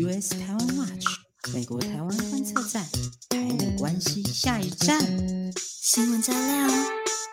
US 台湾 Watch 美国台湾观测站，台美关系下一站，新闻加料，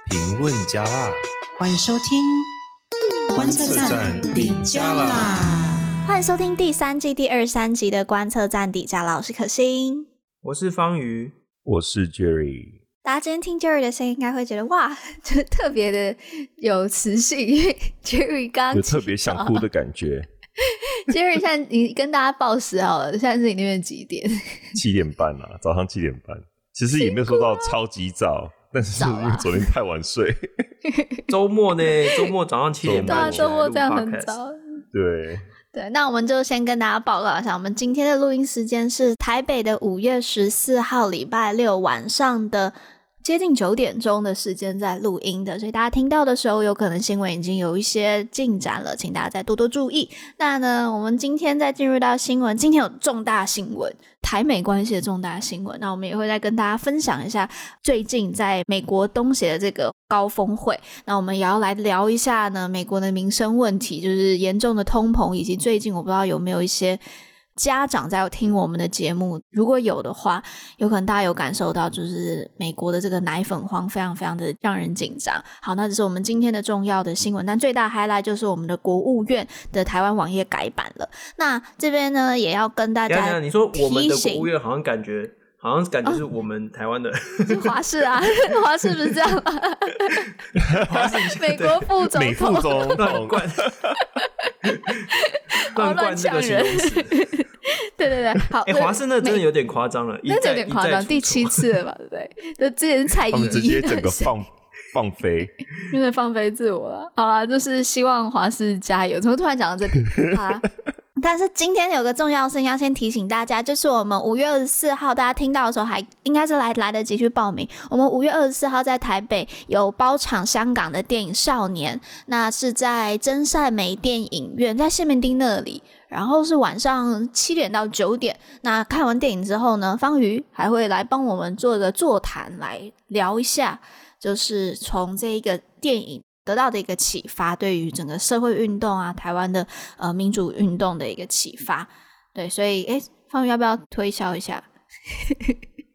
评论加辣，欢迎收听观测站底加啦！欢迎收听第三季第二十三集的观测站底加啦，我是可心，我是方瑜，我是 Jerry。大家今天听 Jerry 的声音，应该会觉得哇，就 特别的有磁性，因为 Jerry 刚有特别想哭的感觉。Jerry，现在你跟大家报时好了，现在是你那边几点？七点半啊，早上七点半。其实也没有说到超级早，但是因为昨天太晚睡。周末呢？周末早上七点半。对啊，周末这样很早。对对，那我们就先跟大家报告一下，我们今天的录音时间是台北的五月十四号礼拜六晚上的。接近九点钟的时间在录音的，所以大家听到的时候，有可能新闻已经有一些进展了，请大家再多多注意。那呢，我们今天再进入到新闻，今天有重大新闻，台美关系的重大新闻。那我们也会再跟大家分享一下最近在美国东协的这个高峰会。那我们也要来聊一下呢，美国的民生问题，就是严重的通膨，以及最近我不知道有没有一些。家长在有听我们的节目，如果有的话，有可能大家有感受到，就是美国的这个奶粉荒非常非常的让人紧张。好，那这是我们今天的重要的新闻，但最大 highlight 就是我们的国务院的台湾网页改版了。那这边呢，也要跟大家提醒，你说我们的国务院好像感觉。好像感觉是我们台湾的，是华视啊，华氏不是这样吗？华视美国副总统，美副总统 乱灌，乱灌这个形容词。对对对，好，哎、欸，华视那真的有点夸张了，真的有点夸张，第七次了吧？对不对？就之前是蔡依依，直接整个放放飞，因为放飞自我了。好啦，就是希望华氏加油。怎么突然讲到这里？啊但是今天有个重要事要先提醒大家，就是我们五月二十四号，大家听到的时候还应该是来来得及去报名。我们五月二十四号在台北有包场香港的电影《少年》，那是在真善美电影院，在谢面町那里，然后是晚上七点到九点。那看完电影之后呢，方瑜还会来帮我们做一个座谈，来聊一下，就是从这一个电影。得到的一个启发，对于整个社会运动啊，台湾的呃民主运动的一个启发，对，所以诶，方宇要不要推销一下？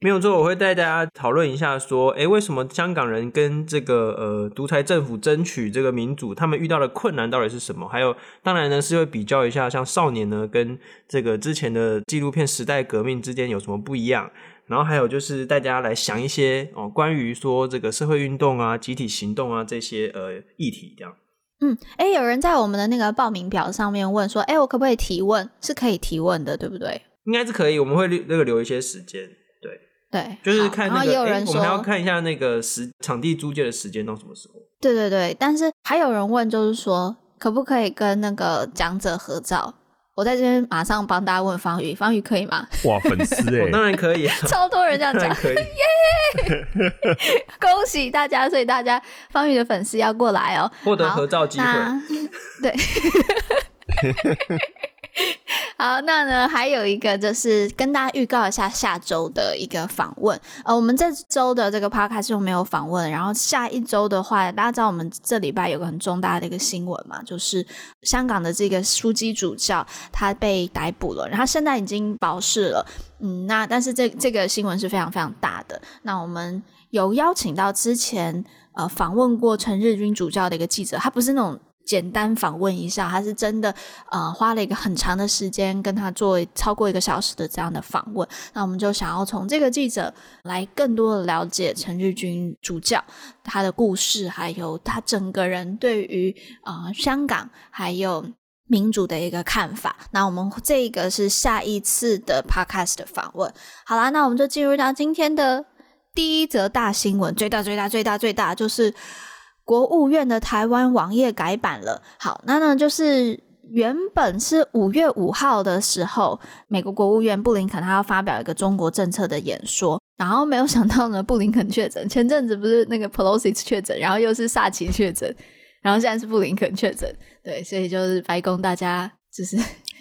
没有错，我会带大家讨论一下，说，诶，为什么香港人跟这个呃独裁政府争取这个民主，他们遇到的困难到底是什么？还有，当然呢是会比较一下，像少年呢跟这个之前的纪录片《时代革命》之间有什么不一样？然后还有就是大家来想一些哦，关于说这个社会运动啊、集体行动啊这些呃议题这样。嗯，哎，有人在我们的那个报名表上面问说，哎，我可不可以提问？是可以提问的，对不对？应该是可以，我们会那个留一些时间。对对，就是看那个。也有人说，我们还要看一下那个时场地租借的时间到什么时候。对对对，但是还有人问，就是说可不可以跟那个讲者合照？我在这边马上帮大家问方宇，方宇可以吗？哇，粉丝哎、欸，当然可以啊，超多人这样讲，可以耶！恭喜大家，所以大家方宇的粉丝要过来哦，获得合照机会。对。好，那呢，还有一个就是跟大家预告一下下周的一个访问。呃，我们这周的这个 podcast 是没有访问，然后下一周的话，大家知道我们这礼拜有个很重大的一个新闻嘛，就是香港的这个枢机主教他被逮捕了，然后现在已经保释了。嗯，那但是这这个新闻是非常非常大的。那我们有邀请到之前呃访问过陈日君主教的一个记者，他不是那种。简单访问一下，他是真的，呃，花了一个很长的时间跟他做超过一个小时的这样的访问。那我们就想要从这个记者来更多的了解陈日君主教他的故事，还有他整个人对于啊、香港还有民主的一个看法。那我们这个是下一次的 podcast 的访问。好啦，那我们就进入到今天的第一则大新闻，最大最大最大最大就是。国务院的台湾网页改版了。好，那呢就是原本是五月五号的时候，美国国务院布林肯他要发表一个中国政策的演说，然后没有想到呢，布林肯确诊。前阵子不是那个 Pelosi 确诊，然后又是萨奇确诊，然后现在是布林肯确诊。对，所以就是白宫大家就是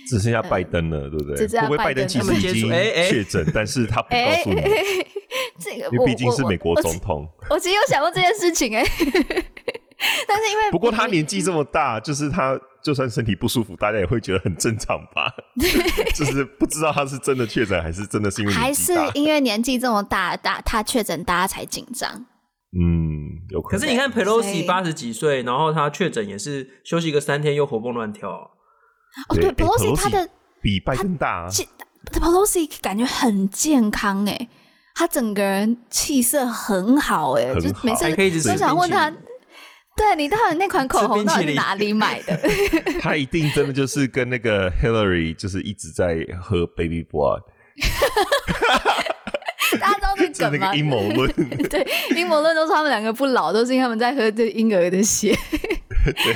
只剩下拜登了，呃、对不对？只剩下，会不会拜登其实已经确诊，但是他不告诉你。这个，因为毕竟是美国总统。我其实有想过这件事情，哎。但是因为不过他年纪这么大，就是他就算身体不舒服，大家也会觉得很正常吧？就是不知道他是真的确诊，还是真的是因为还是因为年纪这么大，大他确诊，大家才紧张。嗯，有可能。可是你看 Pelosi 八十几岁，然后他确诊也是休息个三天，又活蹦乱跳。哦，对，Pelosi 他的比拜登大。Pelosi 感觉很健康哎，他整个人气色很好哎，就每次都想问他，对你到底那款口红到底哪里买的？他一定真的就是跟那个 Hillary 就是一直在喝 Baby Blood。大家知道这个梗吗？阴谋论，对，阴谋论都是他们两个不老，都是因为他们在喝这婴儿的血。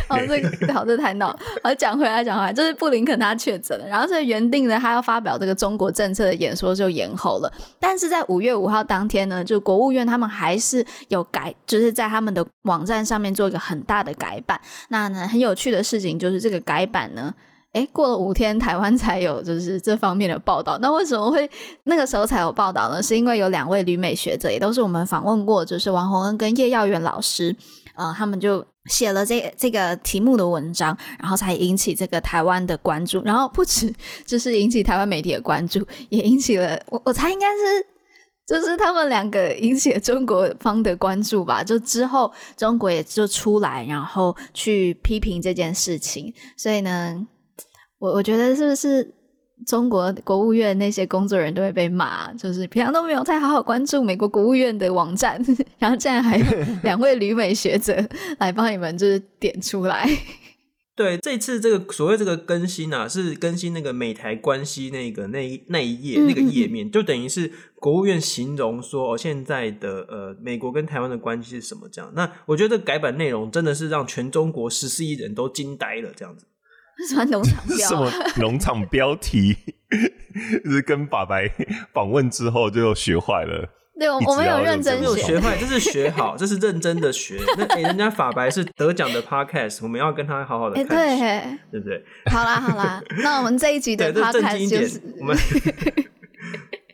好，这个好，这太闹。好，讲回来，讲回来，就是布林肯他确诊了，然后这个原定的他要发表这个中国政策的演说就延后了。但是在五月五号当天呢，就国务院他们还是有改，就是在他们的网站上面做一个很大的改版。那呢，很有趣的事情就是这个改版呢。诶，过了五天，台湾才有就是这方面的报道。那为什么会那个时候才有报道呢？是因为有两位旅美学者，也都是我们访问过，就是王洪恩跟叶耀元老师，呃，他们就写了这这个题目的文章，然后才引起这个台湾的关注。然后不止就是引起台湾媒体的关注，也引起了我我猜应该是就是他们两个引起了中国方的关注吧。就之后中国也就出来，然后去批评这件事情。所以呢。我我觉得是不是中国国务院那些工作人员都会被骂，就是平常都没有太好好关注美国国务院的网站，然后竟然还有两位旅美学者来帮你们就是点出来。对，这次这个所谓这个更新啊，是更新那个美台关系那个那一那一页那个页面，就等于是国务院形容说哦，现在的呃美国跟台湾的关系是什么这样。那我觉得改版内容真的是让全中国十四亿人都惊呆了这样子。什么农场 标？什么农场标题？就 是跟法白访问之后就学坏了。对，我们有认真学，学坏，这是学好，这是认真的学。那哎、欸，人家法白是得奖的 podcast，我们要跟他好好的看，对，对不对？好啦好啦，那我们这一集的 podcast 就是我们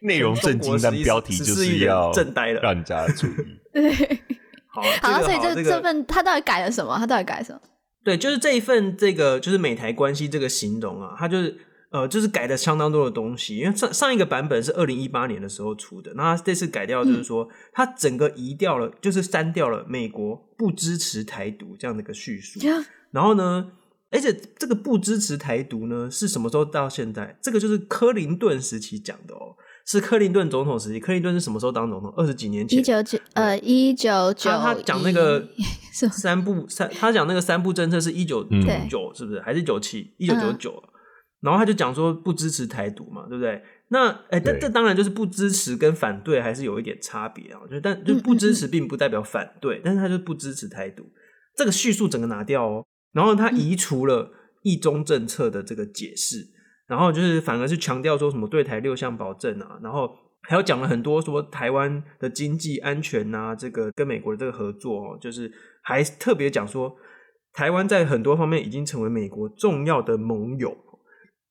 内容震惊，但标题就是要震呆了，让人家注意。对，好，好，所以这这份他到底改了什么？他到底改了什么？对，就是这一份这个就是美台关系这个形容啊，它就是呃，就是改了相当多的东西。因为上上一个版本是二零一八年的时候出的，那它这次改掉就是说，嗯、它整个移掉了，就是删掉了美国不支持台独这样的一个叙述。嗯、然后呢，而且这个不支持台独呢，是什么时候到现在？这个就是克林顿时期讲的哦。是克林顿总统时期，克林顿是什么时候当总统？二十几年前，一九九呃一九九。他讲那个 三部三，他讲那个三部政策是一九九九，是不是？还是九七？一九九九。然后他就讲说不支持台独嘛，对不对？那哎，这、欸、这当然就是不支持跟反对还是有一点差别啊。就但就不支持并不代表反对，嗯嗯嗯，但是他就不支持台独，这个叙述整个拿掉哦。然后他移除了一中政策的这个解释。然后就是反而是强调说什么对台六项保证啊，然后还有讲了很多说台湾的经济安全啊，这个跟美国的这个合作哦，就是还特别讲说台湾在很多方面已经成为美国重要的盟友。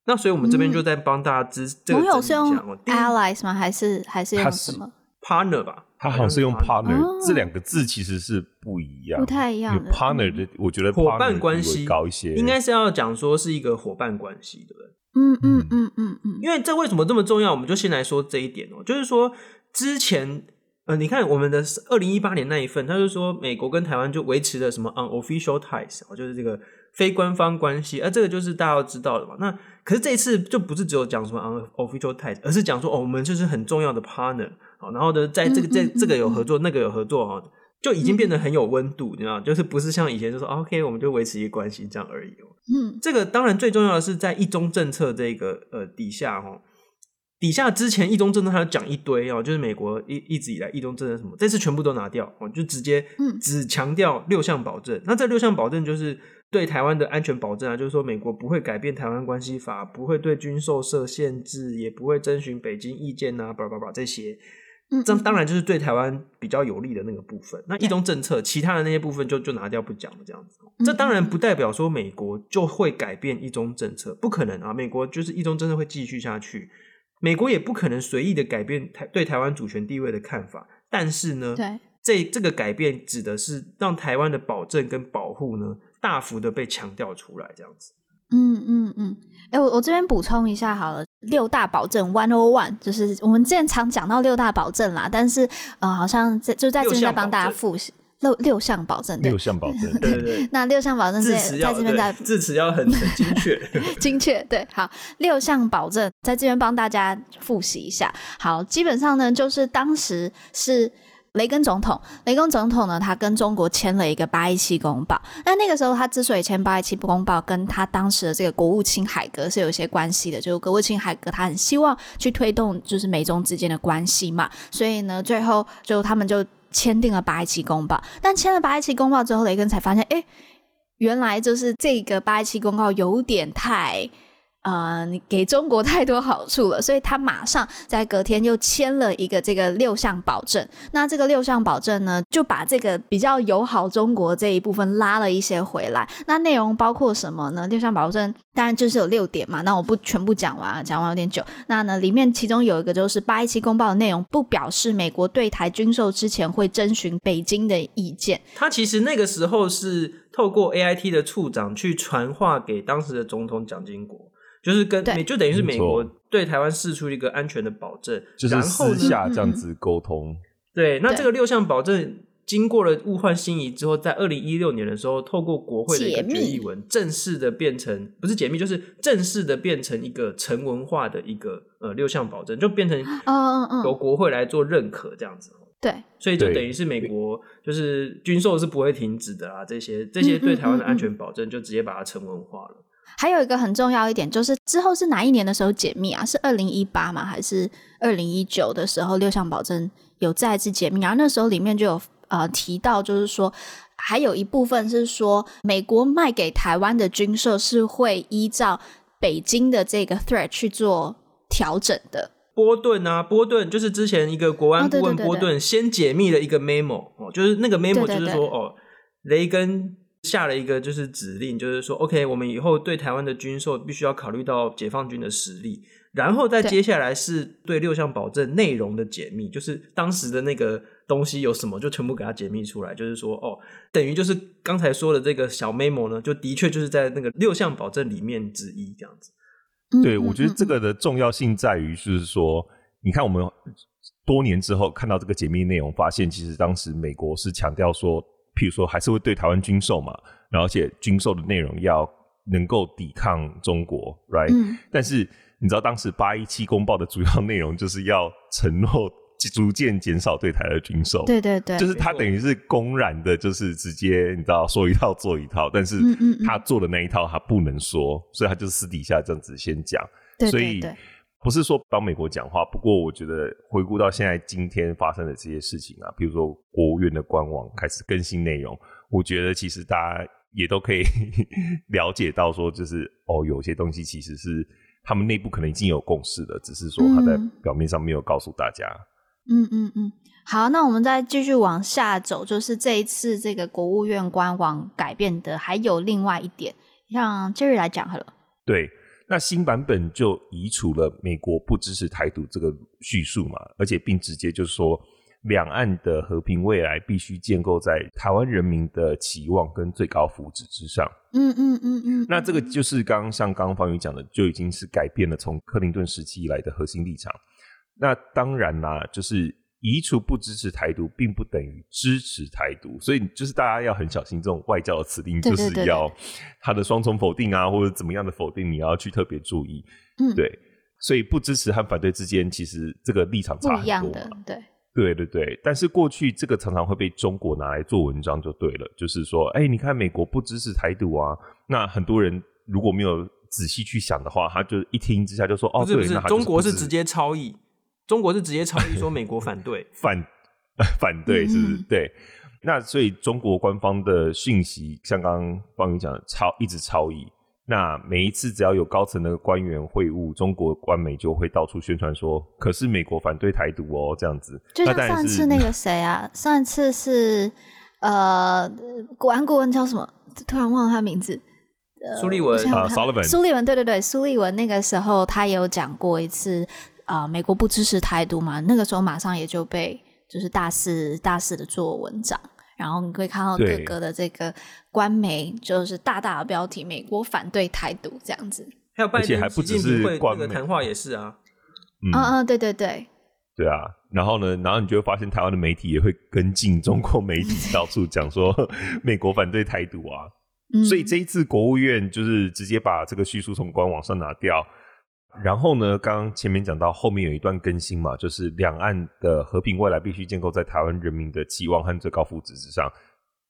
那所以我们这边就在帮大家知这个、嗯、盟友是用 allies 吗？还是还是用什么 partner 吧？他好像是用 partner 这两个字其实是不一样，不太一样的。partner 的我觉得伙伴关系高一些，应该是要讲说是一个伙伴关系，对不对？嗯嗯嗯嗯嗯，因为这为什么这么重要？我们就先来说这一点哦，就是说之前呃，你看我们的二零一八年那一份，他就说美国跟台湾就维持了什么 unofficial ties，就是这个非官方关系，而、啊、这个就是大家要知道的嘛。那可是这一次就不是只有讲什么 unofficial ties，而是讲说哦，我们就是很重要的 partner，好，然后呢，在这个在这个有合作，那个有合作哈。就已经变得很有温度，你知道，就是不是像以前就说 OK，我们就维持一个关系这样而已哦。嗯，这个当然最重要的是在一中政策这个呃底下哈，底下之前一中政策他讲一堆哦，就是美国一一直以来一中政策什么，这次全部都拿掉哦，就直接只强调六项保证。那这六项保证就是对台湾的安全保证啊，就是说美国不会改变台湾关系法，不会对军售设限制，也不会征询北京意见呐，叭叭叭这些。这当然就是对台湾比较有利的那个部分。那一中政策，其他的那些部分就就拿掉不讲了，这样子。这当然不代表说美国就会改变一中政策，不可能啊！美国就是一中政策会继续下去，美国也不可能随意的改变台对台湾主权地位的看法。但是呢，对这这个改变指的是让台湾的保证跟保护呢，大幅的被强调出来，这样子。嗯嗯嗯，哎、欸，我我这边补充一下好了，六大保证 One O One，就是我们之前常讲到六大保证啦，但是呃，好像在就在这边再帮大家复习六六项保证，六项保证，对对对，那六项保证在在这边在字词要很很精确，精确对，好，六项保证在这边帮大家复习一下，好，基本上呢，就是当时是。雷根总统，雷根总统呢，他跟中国签了一个八一七公报。那那个时候，他之所以签八一七公报，跟他当时的这个国务卿海格是有一些关系的。就是国务卿海格，他很希望去推动就是美中之间的关系嘛。所以呢，最后就他们就签订了八一七公报。但签了八一七公报之后，雷根才发现，哎，原来就是这个八一七公报有点太。呃，你给中国太多好处了，所以他马上在隔天又签了一个这个六项保证。那这个六项保证呢，就把这个比较友好中国这一部分拉了一些回来。那内容包括什么呢？六项保证当然就是有六点嘛。那我不全部讲完，讲完有点久。那呢，里面其中有一个就是八一七公报的内容，不表示美国对台军售之前会征询北京的意见。他其实那个时候是透过 AIT 的处长去传话给当时的总统蒋经国。就是跟美，就等于是美国对台湾释出一个安全的保证，就是私下这样子沟通。对，那这个六项保证经过了物换星移之后，在二零一六年的时候，透过国会的一个决议文，正式的变成不是解密，就是正式的变成一个成文化的一个呃六项保证，就变成嗯嗯嗯由国会来做认可这样子。对，所以就等于是美国就是军售是不会停止的啊，这些这些对台湾的安全保证就直接把它成文化了。还有一个很重要一点，就是之后是哪一年的时候解密啊？是二零一八吗？还是二零一九的时候？六项保证有再次解密，然后那时候里面就有呃提到，就是说还有一部分是说，美国卖给台湾的军售是会依照北京的这个 threat 去做调整的。波顿啊，波顿就是之前一个国安顾问波顿先解密了一个 memo 哦，就是那个 memo 就是说哦，雷根。下了一个就是指令，就是说，OK，我们以后对台湾的军售必须要考虑到解放军的实力，然后再接下来是对六项保证内容的解密，就是当时的那个东西有什么，就全部给它解密出来。就是说，哦，等于就是刚才说的这个小 memo 呢，就的确就是在那个六项保证里面之一这样子。对，我觉得这个的重要性在于，就是说，你看我们多年之后看到这个解密内容，发现其实当时美国是强调说。譬如说，还是会对台湾军售嘛，然后而且军售的内容要能够抵抗中国，right？嗯。但是你知道当时八一七公报的主要内容就是要承诺逐渐减少对台的军售，对对对，就是他等于是公然的，就是直接你知道说一套做一套，但是他做的那一套他不能说，所以他就私底下这样子先讲，对对对，所以。不是说帮美国讲话，不过我觉得回顾到现在今天发生的这些事情啊，比如说国务院的官网开始更新内容，我觉得其实大家也都可以 了解到，说就是哦，有些东西其实是他们内部可能已经有共识的，只是说他在表面上没有告诉大家。嗯嗯嗯，好，那我们再继续往下走，就是这一次这个国务院官网改变的还有另外一点，让 Jerry 来讲好了。对。那新版本就移除了美国不支持台独这个叙述嘛，而且并直接就是说，两岸的和平未来必须建构在台湾人民的期望跟最高福祉之上。嗯嗯嗯嗯。那这个就是刚刚像刚刚方宇讲的，就已经是改变了从克林顿时期以来的核心立场。那当然啦，就是。移除不支持台独，并不等于支持台独，所以就是大家要很小心这种外交的词令，就是要他的双重否定啊，或者怎么样的否定，你要去特别注意。嗯，对，所以不支持和反对之间，其实这个立场差很多。一样的，对，对对对。但是过去这个常常会被中国拿来做文章，就对了，就是说，哎，你看美国不支持台独啊，那很多人如果没有仔细去想的话，他就一听之下就说，哦，对，中国是直接超译。中国是直接超译说美国反对 反 反对是不是？对，那所以中国官方的讯息像刚刚方宇讲的超一直超译，那每一次只要有高层的官员会晤，中国官媒就会到处宣传说，可是美国反对台独哦，这样子。就像上次那个谁啊，上一次是呃，国安顾问叫什么？突然忘了他名字。苏立文啊，苏立文，苏立文，对对对，苏立文那个时候他也有讲过一次。啊、呃，美国不支持台独嘛？那个时候马上也就被就是大肆大肆的做文章，然后你可以看到各个的这个官媒就是大大的标题“美国反对台独”这样子。还有拜登习近平会那个谈话也是啊，嗯嗯，对对对，对啊。然后呢，然后你就会发现台湾的媒体也会跟进中国媒体 到处讲说美国反对台独啊。嗯、所以这一次国务院就是直接把这个叙述从官网上拿掉。然后呢，刚刚前面讲到后面有一段更新嘛，就是两岸的和平未来必须建构在台湾人民的期望和最高福祉之上。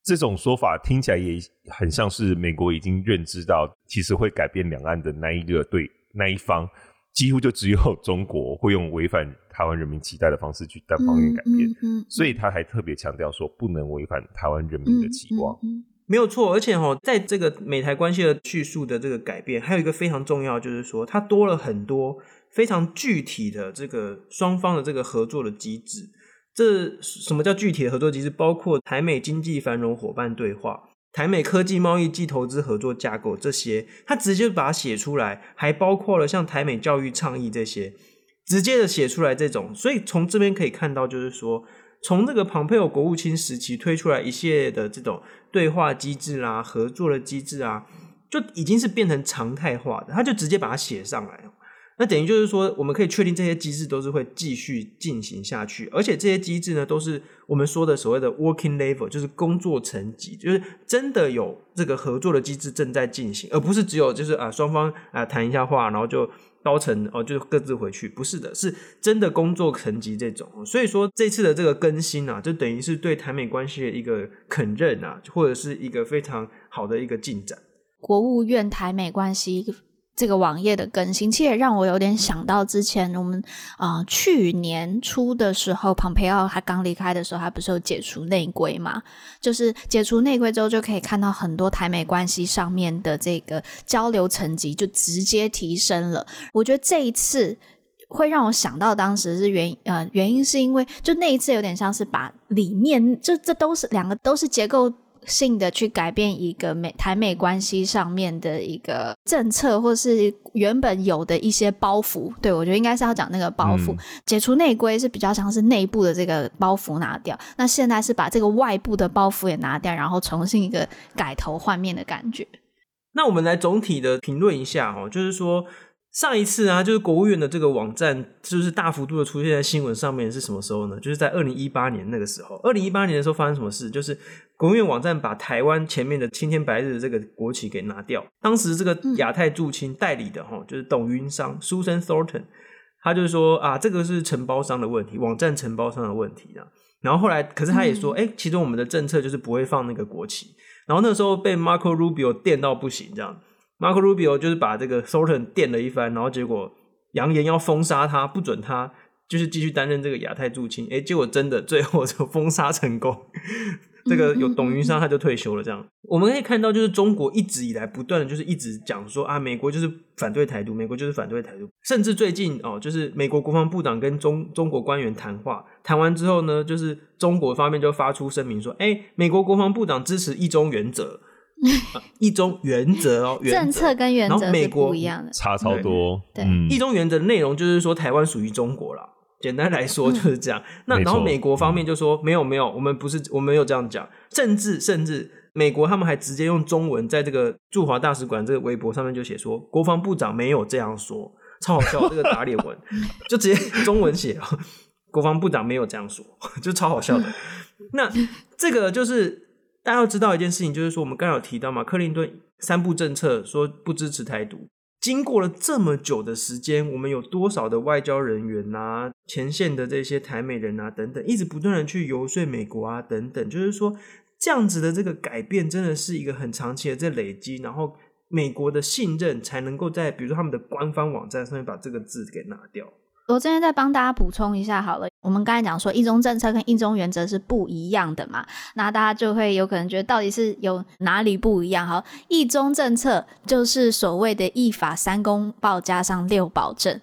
这种说法听起来也很像是美国已经认知到，其实会改变两岸的那一个对那一方，几乎就只有中国会用违反台湾人民期待的方式去单方面改变。嗯嗯嗯、所以他还特别强调说，不能违反台湾人民的期望。没有错，而且哈，在这个美台关系的叙述的这个改变，还有一个非常重要，就是说它多了很多非常具体的这个双方的这个合作的机制。这什么叫具体的合作机制？包括台美经济繁荣伙伴对话、台美科技贸易暨投资合作架构这些，它直接把它写出来，还包括了像台美教育倡议这些，直接的写出来这种。所以从这边可以看到，就是说。从这个庞佩奥国务卿时期推出来一系列的这种对话机制啦、啊、合作的机制啊，就已经是变成常态化的。他就直接把它写上来，那等于就是说，我们可以确定这些机制都是会继续进行下去，而且这些机制呢，都是我们说的所谓的 working level，就是工作层级，就是真的有这个合作的机制正在进行，而不是只有就是啊双方啊谈一下话，然后就。高层哦，就各自回去，不是的，是真的工作层级这种。所以说这次的这个更新啊，就等于是对台美关系的一个肯认啊，或者是一个非常好的一个进展。国务院台美关系。这个网页的更新，其实也让我有点想到之前我们啊、去年初的时候，蓬佩奥他刚离开的时候，他不是有解除内规嘛？就是解除内规之后，就可以看到很多台美关系上面的这个交流层级就直接提升了。我觉得这一次会让我想到当时是原呃原因是因为就那一次有点像是把里面这这都是两个都是结构。性的去改变一个美台美关系上面的一个政策，或是原本有的一些包袱，对，我觉得应该是要讲那个包袱，嗯、解除内规是比较像是内部的这个包袱拿掉，那现在是把这个外部的包袱也拿掉，然后重新一个改头换面的感觉。那我们来总体的评论一下哦，就是说。上一次啊，就是国务院的这个网站，就是大幅度的出现在新闻上面是什么时候呢？就是在二零一八年那个时候。二零一八年的时候发生什么事？就是国务院网站把台湾前面的青天白日的这个国旗给拿掉。当时这个亚太驻青代理的哈，就是董云商 Susan Thornton，他就是说啊，这个是承包商的问题，网站承包商的问题啊。然后后来，可是他也说，哎、嗯欸，其实我们的政策就是不会放那个国旗。然后那时候被 Marco Rubio 电到不行，这样。Marco Rubio 就是把这个 Thornton 电了一番，然后结果扬言要封杀他，不准他就是继续担任这个亚太驻青。诶，结果真的最后就封杀成功，这个有董云商他就退休了。这样我们可以看到，就是中国一直以来不断的就是一直讲说啊，美国就是反对台独，美国就是反对台独。甚至最近哦，就是美国国防部长跟中中国官员谈话，谈完之后呢，就是中国方面就发出声明说，诶，美国国防部长支持一中原则。啊、一中原则哦，原则政策跟原则是不一样的，差超多。对，嗯、一中原则的内容就是说台湾属于中国啦。简单来说就是这样。嗯、那然后美国方面就说没有没有，我们不是我们没有这样讲。甚至甚至美国他们还直接用中文在这个驻华大使馆这个微博上面就写说，国防部长没有这样说，超好笑。这个打脸文就直接中文写，国防部长没有这样说，就超好笑的。那这个就是。大家要知道一件事情，就是说我们刚有提到嘛，克林顿三不政策说不支持台独。经过了这么久的时间，我们有多少的外交人员啊，前线的这些台美人啊等等，一直不断的去游说美国啊等等，就是说这样子的这个改变，真的是一个很长期的在累积，然后美国的信任才能够在比如说他们的官方网站上面把这个字给拿掉。我这边再帮大家补充一下好了，我们刚才讲说一中政策跟一中原则是不一样的嘛，那大家就会有可能觉得到底是有哪里不一样？好，一中政策就是所谓的一法三公报加上六保证，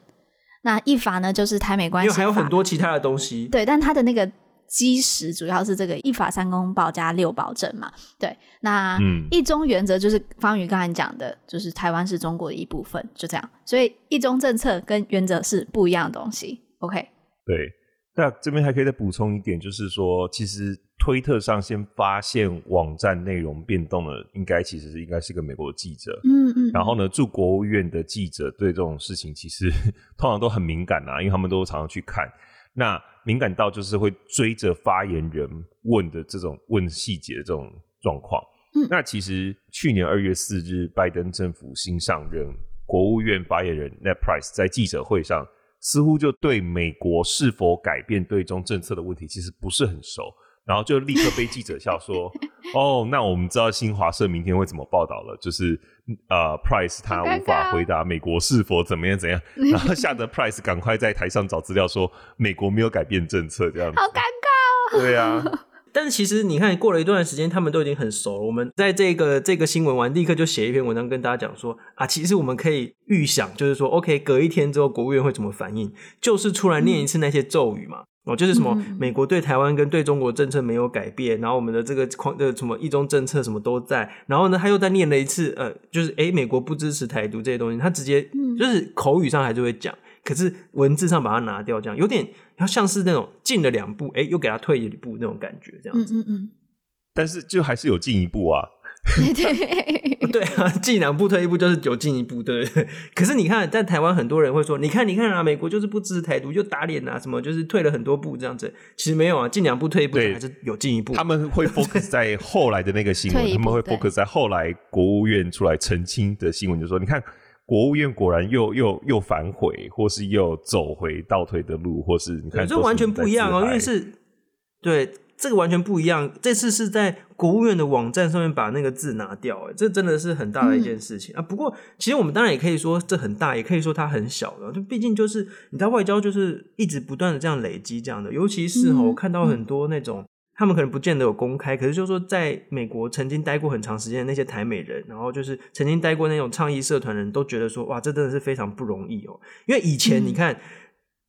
那一法呢就是台美关系，因为还有很多其他的东西，对，但它的那个。基石主要是这个一法三公报加六保证嘛，对，那一中原则就是方宇刚才讲的，就是台湾是中国的一部分，就这样，所以一中政策跟原则是不一样的东西。OK，对，那这边还可以再补充一点，就是说，其实推特上先发现网站内容变动的，应该其实是应该是个美国的记者。嗯嗯。然后呢，驻国务院的记者对这种事情其实 通常都很敏感啊，因为他们都常常去看。那敏感到就是会追着发言人问的这种问细节的这种状况。嗯。那其实去年二月四日，拜登政府新上任国务院发言人 Net Price 在记者会上。似乎就对美国是否改变对中政策的问题其实不是很熟，然后就立刻被记者笑说：“ 哦，那我们知道新华社明天会怎么报道了，就是呃，Price 他无法回答美国是否怎么样怎样，然后吓得 Price 赶快在台上找资料说美国没有改变政策，这样子。”好尴尬哦。对啊。但是其实你看，过了一段时间，他们都已经很熟了。我们在这个这个新闻完，立刻就写一篇文章跟大家讲说啊，其实我们可以预想，就是说，OK，隔一天之后，国务院会怎么反应？就是出来念一次那些咒语嘛。哦、嗯，就是什么美国对台湾跟对中国政策没有改变，然后我们的这个框的什么一中政策什么都在。然后呢，他又再念了一次，呃，就是诶，美国不支持台独这些东西，他直接就是口语上还是会讲。可是文字上把它拿掉，这样有点要像是那种进了两步，哎、欸，又给他退一步那种感觉，这样子。嗯嗯嗯。但是就还是有进一步啊。对对 对啊，进两步退一步就是有进一步，对不对？可是你看，在台湾很多人会说，你看你看啊，美国就是不支持台独，就打脸啊，什么就是退了很多步这样子。其实没有啊，进两步退一步还是有进一步。他们会 focus 在后来的那个新闻，他们会 focus 在后来国务院出来澄清的新闻，就说你看。国务院果然又又又反悔，或是又走回倒退的路，或是你看，这完全不一样哦，因为是对这个完全不一样。这次是在国务院的网站上面把那个字拿掉，哎，这真的是很大的一件事情、嗯、啊。不过，其实我们当然也可以说这很大，也可以说它很小的。就毕竟就是你在，外交就是一直不断的这样累积这样的，尤其是哈，我看到很多那种。他们可能不见得有公开，可是就是说，在美国曾经待过很长时间的那些台美人，然后就是曾经待过那种倡议社团的人都觉得说，哇，这真的是非常不容易哦。因为以前你看，嗯、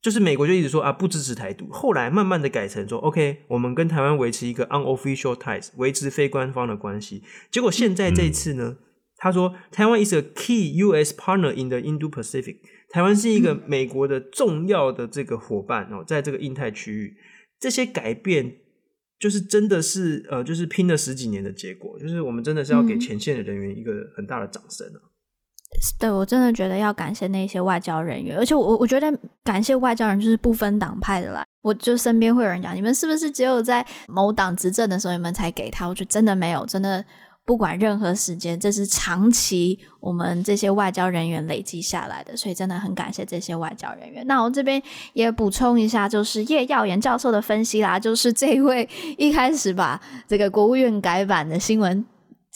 就是美国就一直说啊，不支持台独，后来慢慢的改成说，OK，我们跟台湾维持一个 unofficial ties，维持非官方的关系。结果现在这一次呢，嗯、他说台湾 is a key U.S. partner in the Indo-Pacific，台湾是一个美国的重要的这个伙伴哦，在这个印太区域，这些改变。就是真的是呃，就是拼了十几年的结果，就是我们真的是要给前线的人员一个很大的掌声啊！嗯、对，我真的觉得要感谢那些外交人员，而且我我觉得感谢外交人就是不分党派的啦。我就身边会有人讲，你们是不是只有在某党执政的时候你们才给他？我觉得真的没有，真的。不管任何时间，这是长期我们这些外交人员累积下来的，所以真的很感谢这些外交人员。那我这边也补充一下，就是叶耀言教授的分析啦，就是这一位一开始把这个国务院改版的新闻。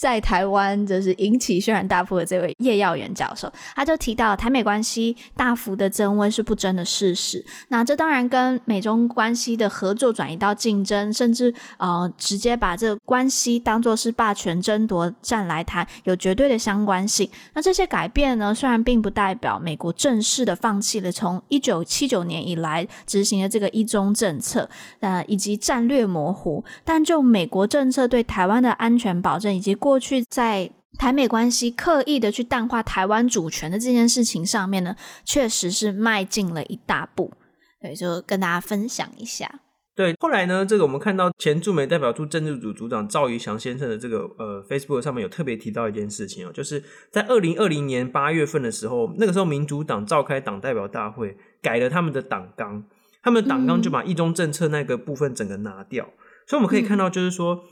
在台湾就是引起轩然大波的这位叶耀元教授，他就提到台美关系大幅的增温是不争的事实。那这当然跟美中关系的合作转移到竞争，甚至呃直接把这个关系当作是霸权争夺战来谈，有绝对的相关性。那这些改变呢，虽然并不代表美国正式的放弃了从一九七九年以来执行的这个一中政策，呃以及战略模糊，但就美国政策对台湾的安全保证以及过过去在台美关系刻意的去淡化台湾主权的这件事情上面呢，确实是迈进了一大步。对，就跟大家分享一下。对，后来呢，这个我们看到前驻美代表处政治组组长赵怡翔先生的这个呃 Facebook 上面有特别提到一件事情哦，就是在二零二零年八月份的时候，那个时候民主党召开党代表大会，改了他们的党纲，他们的党纲就把一中政策那个部分整个拿掉，嗯、所以我们可以看到，就是说。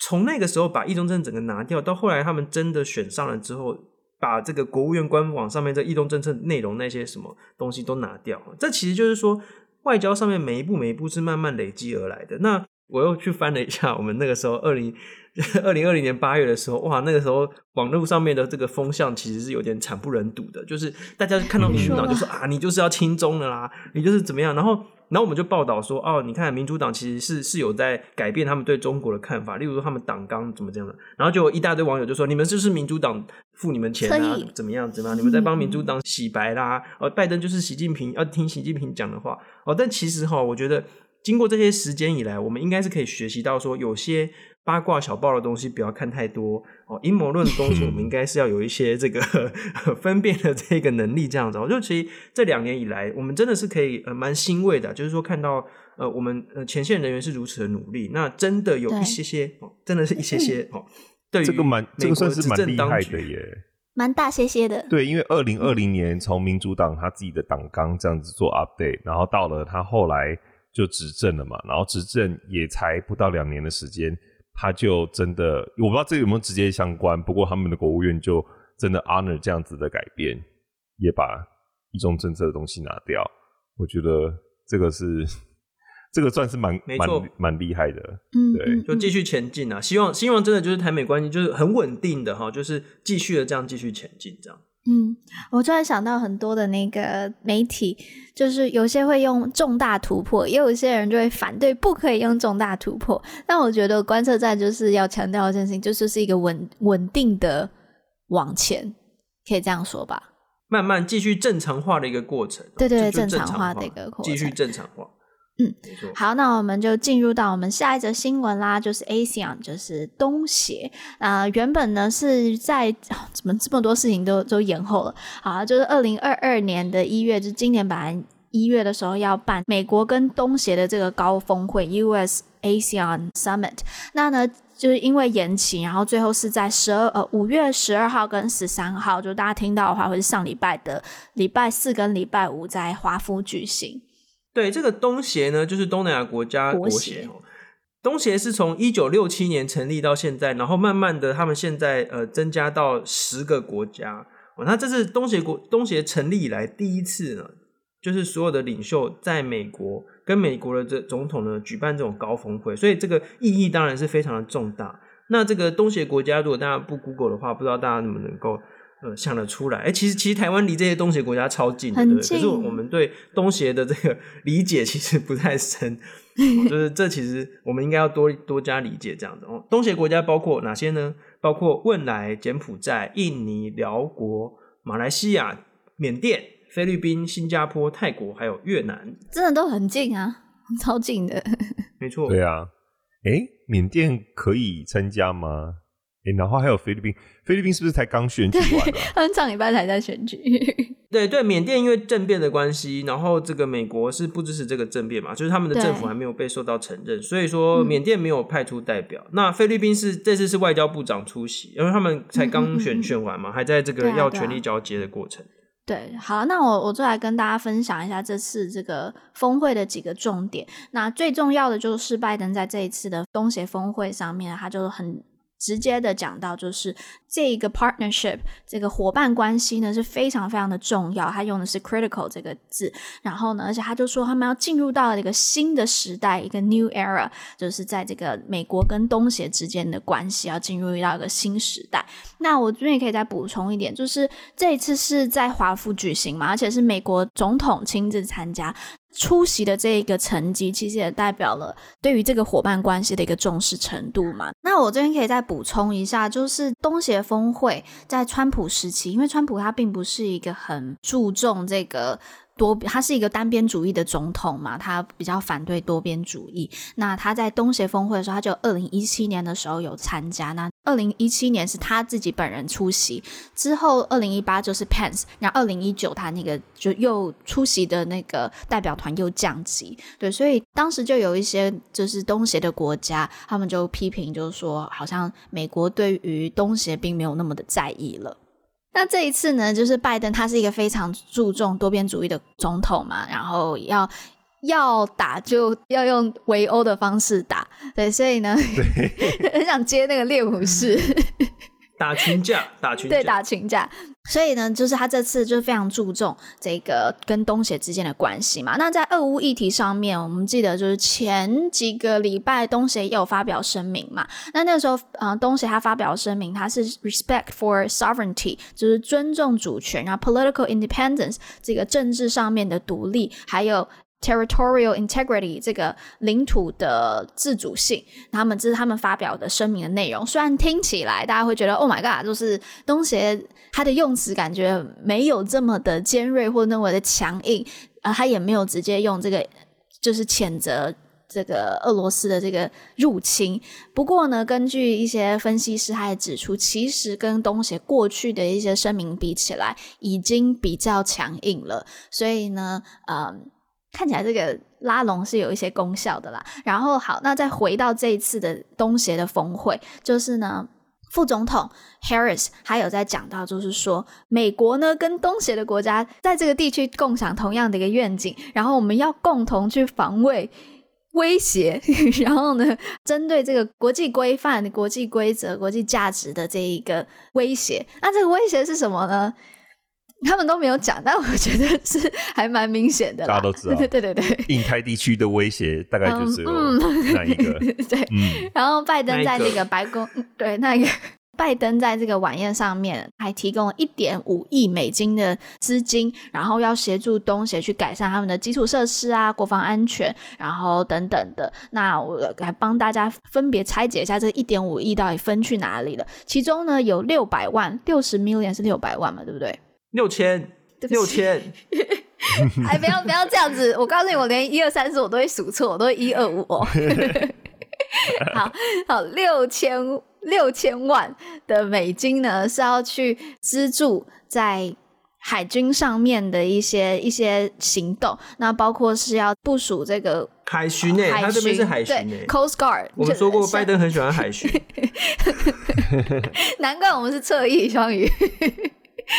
从那个时候把易中政策整个拿掉，到后来他们真的选上了之后，把这个国务院官网上面这易中政策内容那些什么东西都拿掉，这其实就是说外交上面每一步每一步是慢慢累积而来的。那我又去翻了一下，我们那个时候二零 二零二零年八月的时候，哇，那个时候网络上面的这个风向其实是有点惨不忍睹的，就是大家看到民主党就说啊，你就是要亲中的啦，你就是怎么样，然后。然后我们就报道说，哦，你看民主党其实是是有在改变他们对中国的看法，例如说他们党纲怎么这样的，然后就有一大堆网友就说，你们就是民主党付你们钱啊，怎么样怎么样，你们在帮民主党洗白啦，哦，拜登就是习近平，要听习近平讲的话，哦，但其实哈，我觉得经过这些时间以来，我们应该是可以学习到说，有些。八卦小报的东西不要看太多哦，阴谋论的东西 我们应该是要有一些这个 分辨的这个能力，这样子。我就其实这两年以来，我们真的是可以呃蛮欣慰的，就是说看到呃我们呃前线人员是如此的努力，那真的有一些些哦，真的是一些些哦。对，这个蛮这个算是蛮厉害的耶，蛮大些些的。对，因为二零二零年从民主党他自己的党纲这样子做 update，然后到了他后来就执政了嘛，然后执政也才不到两年的时间。他就真的，我不知道这个有没有直接相关，不过他们的国务院就真的 honor 这样子的改变，也把一中政策的东西拿掉。我觉得这个是，这个算是蛮蛮蛮厉害的。嗯，对，就继续前进啊！希望希望真的就是台美关系就是很稳定的哈，就是继续的这样继续前进这样。嗯，我突然想到很多的那个媒体，就是有些会用重大突破，也有一些人就会反对，不可以用重大突破。但我觉得观测站就是要强调一件事情，就是是一个稳稳定的往前，可以这样说吧？慢慢继续正常化的一个过程，对对对，正常化的一个过程，继续正常化。嗯，好，那我们就进入到我们下一则新闻啦，就是 ASEAN，就是东协。啊、呃，原本呢是在怎么这么多事情都都延后了，好，就是二零二二年的一月，就今年本来一月的时候要办美国跟东协的这个高峰会 US ASEAN Summit，那呢就是因为延期，然后最后是在十二呃五月十二号跟十三号，就大家听到的话会是上礼拜的礼拜四跟礼拜五在华府举行。对，这个东协呢，就是东南亚国家国协。东协是从一九六七年成立到现在，然后慢慢的，他们现在呃增加到十个国家。哦，那这是东协国东协成立以来第一次呢，就是所有的领袖在美国跟美国的这总统呢举办这种高峰会，所以这个意义当然是非常的重大。那这个东协国家，如果大家不 Google 的话，不知道大家能不能够。呃，想得出来，哎、欸，其实其实台湾离这些东协国家超近的，很近，对，可是我们对东协的这个 理解其实不太深，哦、就是这其实我们应该要多多加理解这样子哦。东协国家包括哪些呢？包括汶莱、柬埔寨、印尼、寮国、马来西亚、缅甸、菲律宾、新加坡、泰国，还有越南，真的都很近啊，超近的。没错，对啊，哎、欸，缅甸可以参加吗？哎、欸，然后还有菲律宾，菲律宾是不是才刚选举完？他们上礼拜才在选举。对对，缅甸因为政变的关系，然后这个美国是不支持这个政变嘛，就是他们的政府还没有被受到承认，所以说缅甸没有派出代表。嗯、那菲律宾是这次是外交部长出席，因为他们才刚选选完嘛，嗯嗯嗯，还在这个要权力交接的过程。对，好，那我我就来跟大家分享一下这次这个峰会的几个重点。那最重要的就是拜登在这一次的东协峰会上面，他就很。直接的讲到，就是这个 partnership 这个伙伴关系呢是非常非常的重要，他用的是 critical 这个字。然后呢，而且他就说他们要进入到一个新的时代，一个 new era，就是在这个美国跟东协之间的关系要进入到一个新时代。那我这边也可以再补充一点，就是这一次是在华府举行嘛，而且是美国总统亲自参加。出席的这一个成绩，其实也代表了对于这个伙伴关系的一个重视程度嘛。那我这边可以再补充一下，就是东协峰会在川普时期，因为川普他并不是一个很注重这个。多，他是一个单边主义的总统嘛，他比较反对多边主义。那他在东协峰会的时候，他就二零一七年的时候有参加。那二零一七年是他自己本人出席，之后二零一八就是 Pence，然后二零一九他那个就又出席的那个代表团又降级。对，所以当时就有一些就是东协的国家，他们就批评，就是说好像美国对于东协并没有那么的在意了。那这一次呢，就是拜登他是一个非常注重多边主义的总统嘛，然后要要打就要用围殴的方式打，对，所以呢，很想接那个猎武士。打群架，打群架，对，打群架。所以呢，就是他这次就非常注重这个跟东协之间的关系嘛。那在俄乌议题上面，我们记得就是前几个礼拜东协也有发表声明嘛。那那个时候，呃，东协他发表声明，他是 respect for sovereignty，就是尊重主权，然后 political independence 这个政治上面的独立，还有。Territorial integrity 这个领土的自主性，他们这是他们发表的声明的内容。虽然听起来大家会觉得 “Oh my God”，就是东协他的用词感觉没有这么的尖锐或那么的强硬，啊、呃，他也没有直接用这个就是谴责这个俄罗斯的这个入侵。不过呢，根据一些分析师还指出，其实跟东协过去的一些声明比起来，已经比较强硬了。所以呢，嗯，看起来这个拉拢是有一些功效的啦。然后好，那再回到这一次的东协的峰会，就是呢。副总统 Harris 还有在讲到，就是说美国呢跟东协的国家在这个地区共享同样的一个愿景，然后我们要共同去防卫威胁，然后呢针对这个国际规范、国际规则、国际价值的这一个威胁，那这个威胁是什么呢？他们都没有讲，但我觉得是还蛮明显的。大家都知道，对对对对，印太地区的威胁大概就是那一个。嗯、对，嗯、然后拜登在那个白宫，对那个拜登在这个晚宴上面还提供了一点五亿美金的资金，然后要协助东协去改善他们的基础设施啊、国防安全，然后等等的。那我来帮大家分别拆解一下这一点五亿到底分去哪里了。其中呢，有六百万，六十 million 是六百万嘛，对不对？六千，六千，哎，不要不要这样子！我告诉你，我连一二三四我都会数错，我都会一二五哦。好好，六千六千万的美金呢，是要去资助在海军上面的一些一些行动，那包括是要部署这个海巡诶，他这边是海巡诶，Coast Guard。我们说过，拜登很喜欢海巡，难怪我们是侧翼双鱼。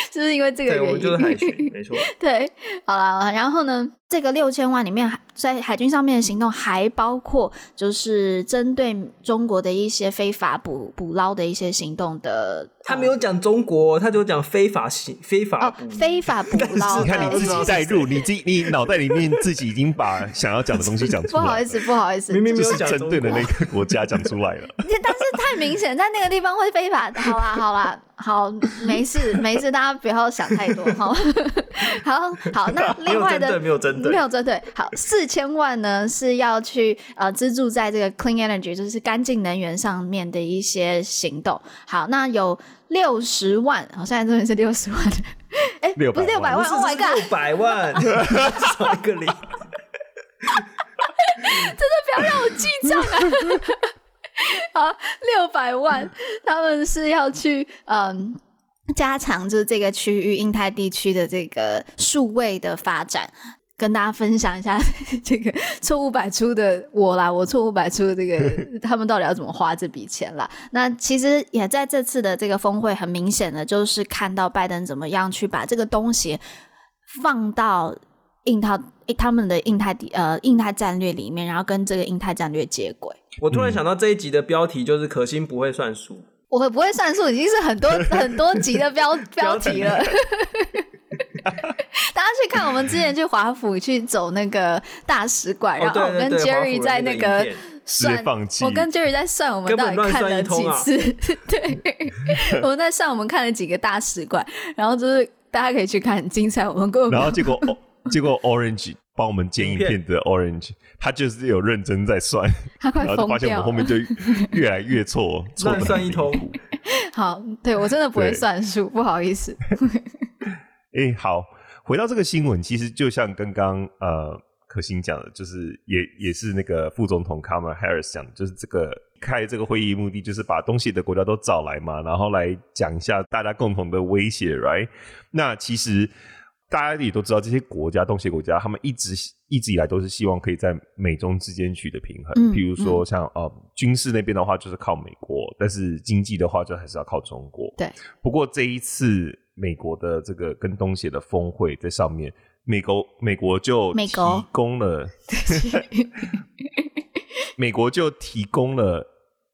就是因为这个原因，对，我就是海军，没错。对，好了，然后呢，这个六千万里面，在海军上面的行动还包括，就是针对中国的一些非法捕捕捞的一些行动的。他没有讲中国，他就讲非法行非法哦，非法捕 捞。你看你自己带入，你自己你脑袋里面自己已经把想要讲的东西讲出来了。不好意思，不好意思，明明没有讲针对的那个国家讲出来了。但是太明显，在那个地方会非法。好啦，好啦，好，没事，没事，大家不要想太多。好，好，好，那另外的没有针对，没有针对。好，四千万呢是要去呃资助在这个 clean energy，就是干净能源上面的一些行动。好，那有。六十万，好，现在这边是六十万，哎、欸，不是六百万，Oh my god，六百万，少一个零，真的不要让我记账啊！好，六百万，他们是要去嗯加强，就是这个区域印太地区的这个数位的发展。跟大家分享一下 这个错误百出的我啦，我错误百出的这个 他们到底要怎么花这笔钱啦？那其实也在这次的这个峰会，很明显的就是看到拜登怎么样去把这个东西放到印太他们的印太呃印太战略里面，然后跟这个印太战略接轨。我突然想到这一集的标题就是“可心不会算数”，我会不会算数已经是很多 很多集的标标题了。大家去看我们之前去华府去走那个大使馆，然后我跟 Jerry 在那个算，我跟 Jerry 在算我们到底看了几次，对，我们在算我们看了几个大使馆，然后就是大家可以去看很精彩，我们然后结果结果 Orange 帮我们剪影片的 Orange，他就是有认真在算，他快疯掉了，然后发现我们后面就越来越错，错乱算一通。好，对我真的不会算数，不好意思。哎、欸，好，回到这个新闻，其实就像刚刚呃可心讲的，就是也也是那个副总统 Kamala Harris 讲的，就是这个开这个会议目的就是把东西的国家都找来嘛，然后来讲一下大家共同的威胁，right？那其实大家也都知道，这些国家东协国家，他们一直一直以来都是希望可以在美中之间取得平衡，嗯、比如说像呃军事那边的话就是靠美国，但是经济的话就还是要靠中国。对，不过这一次。美国的这个跟东协的峰会在上面，美国美国就提供了，美国就提供了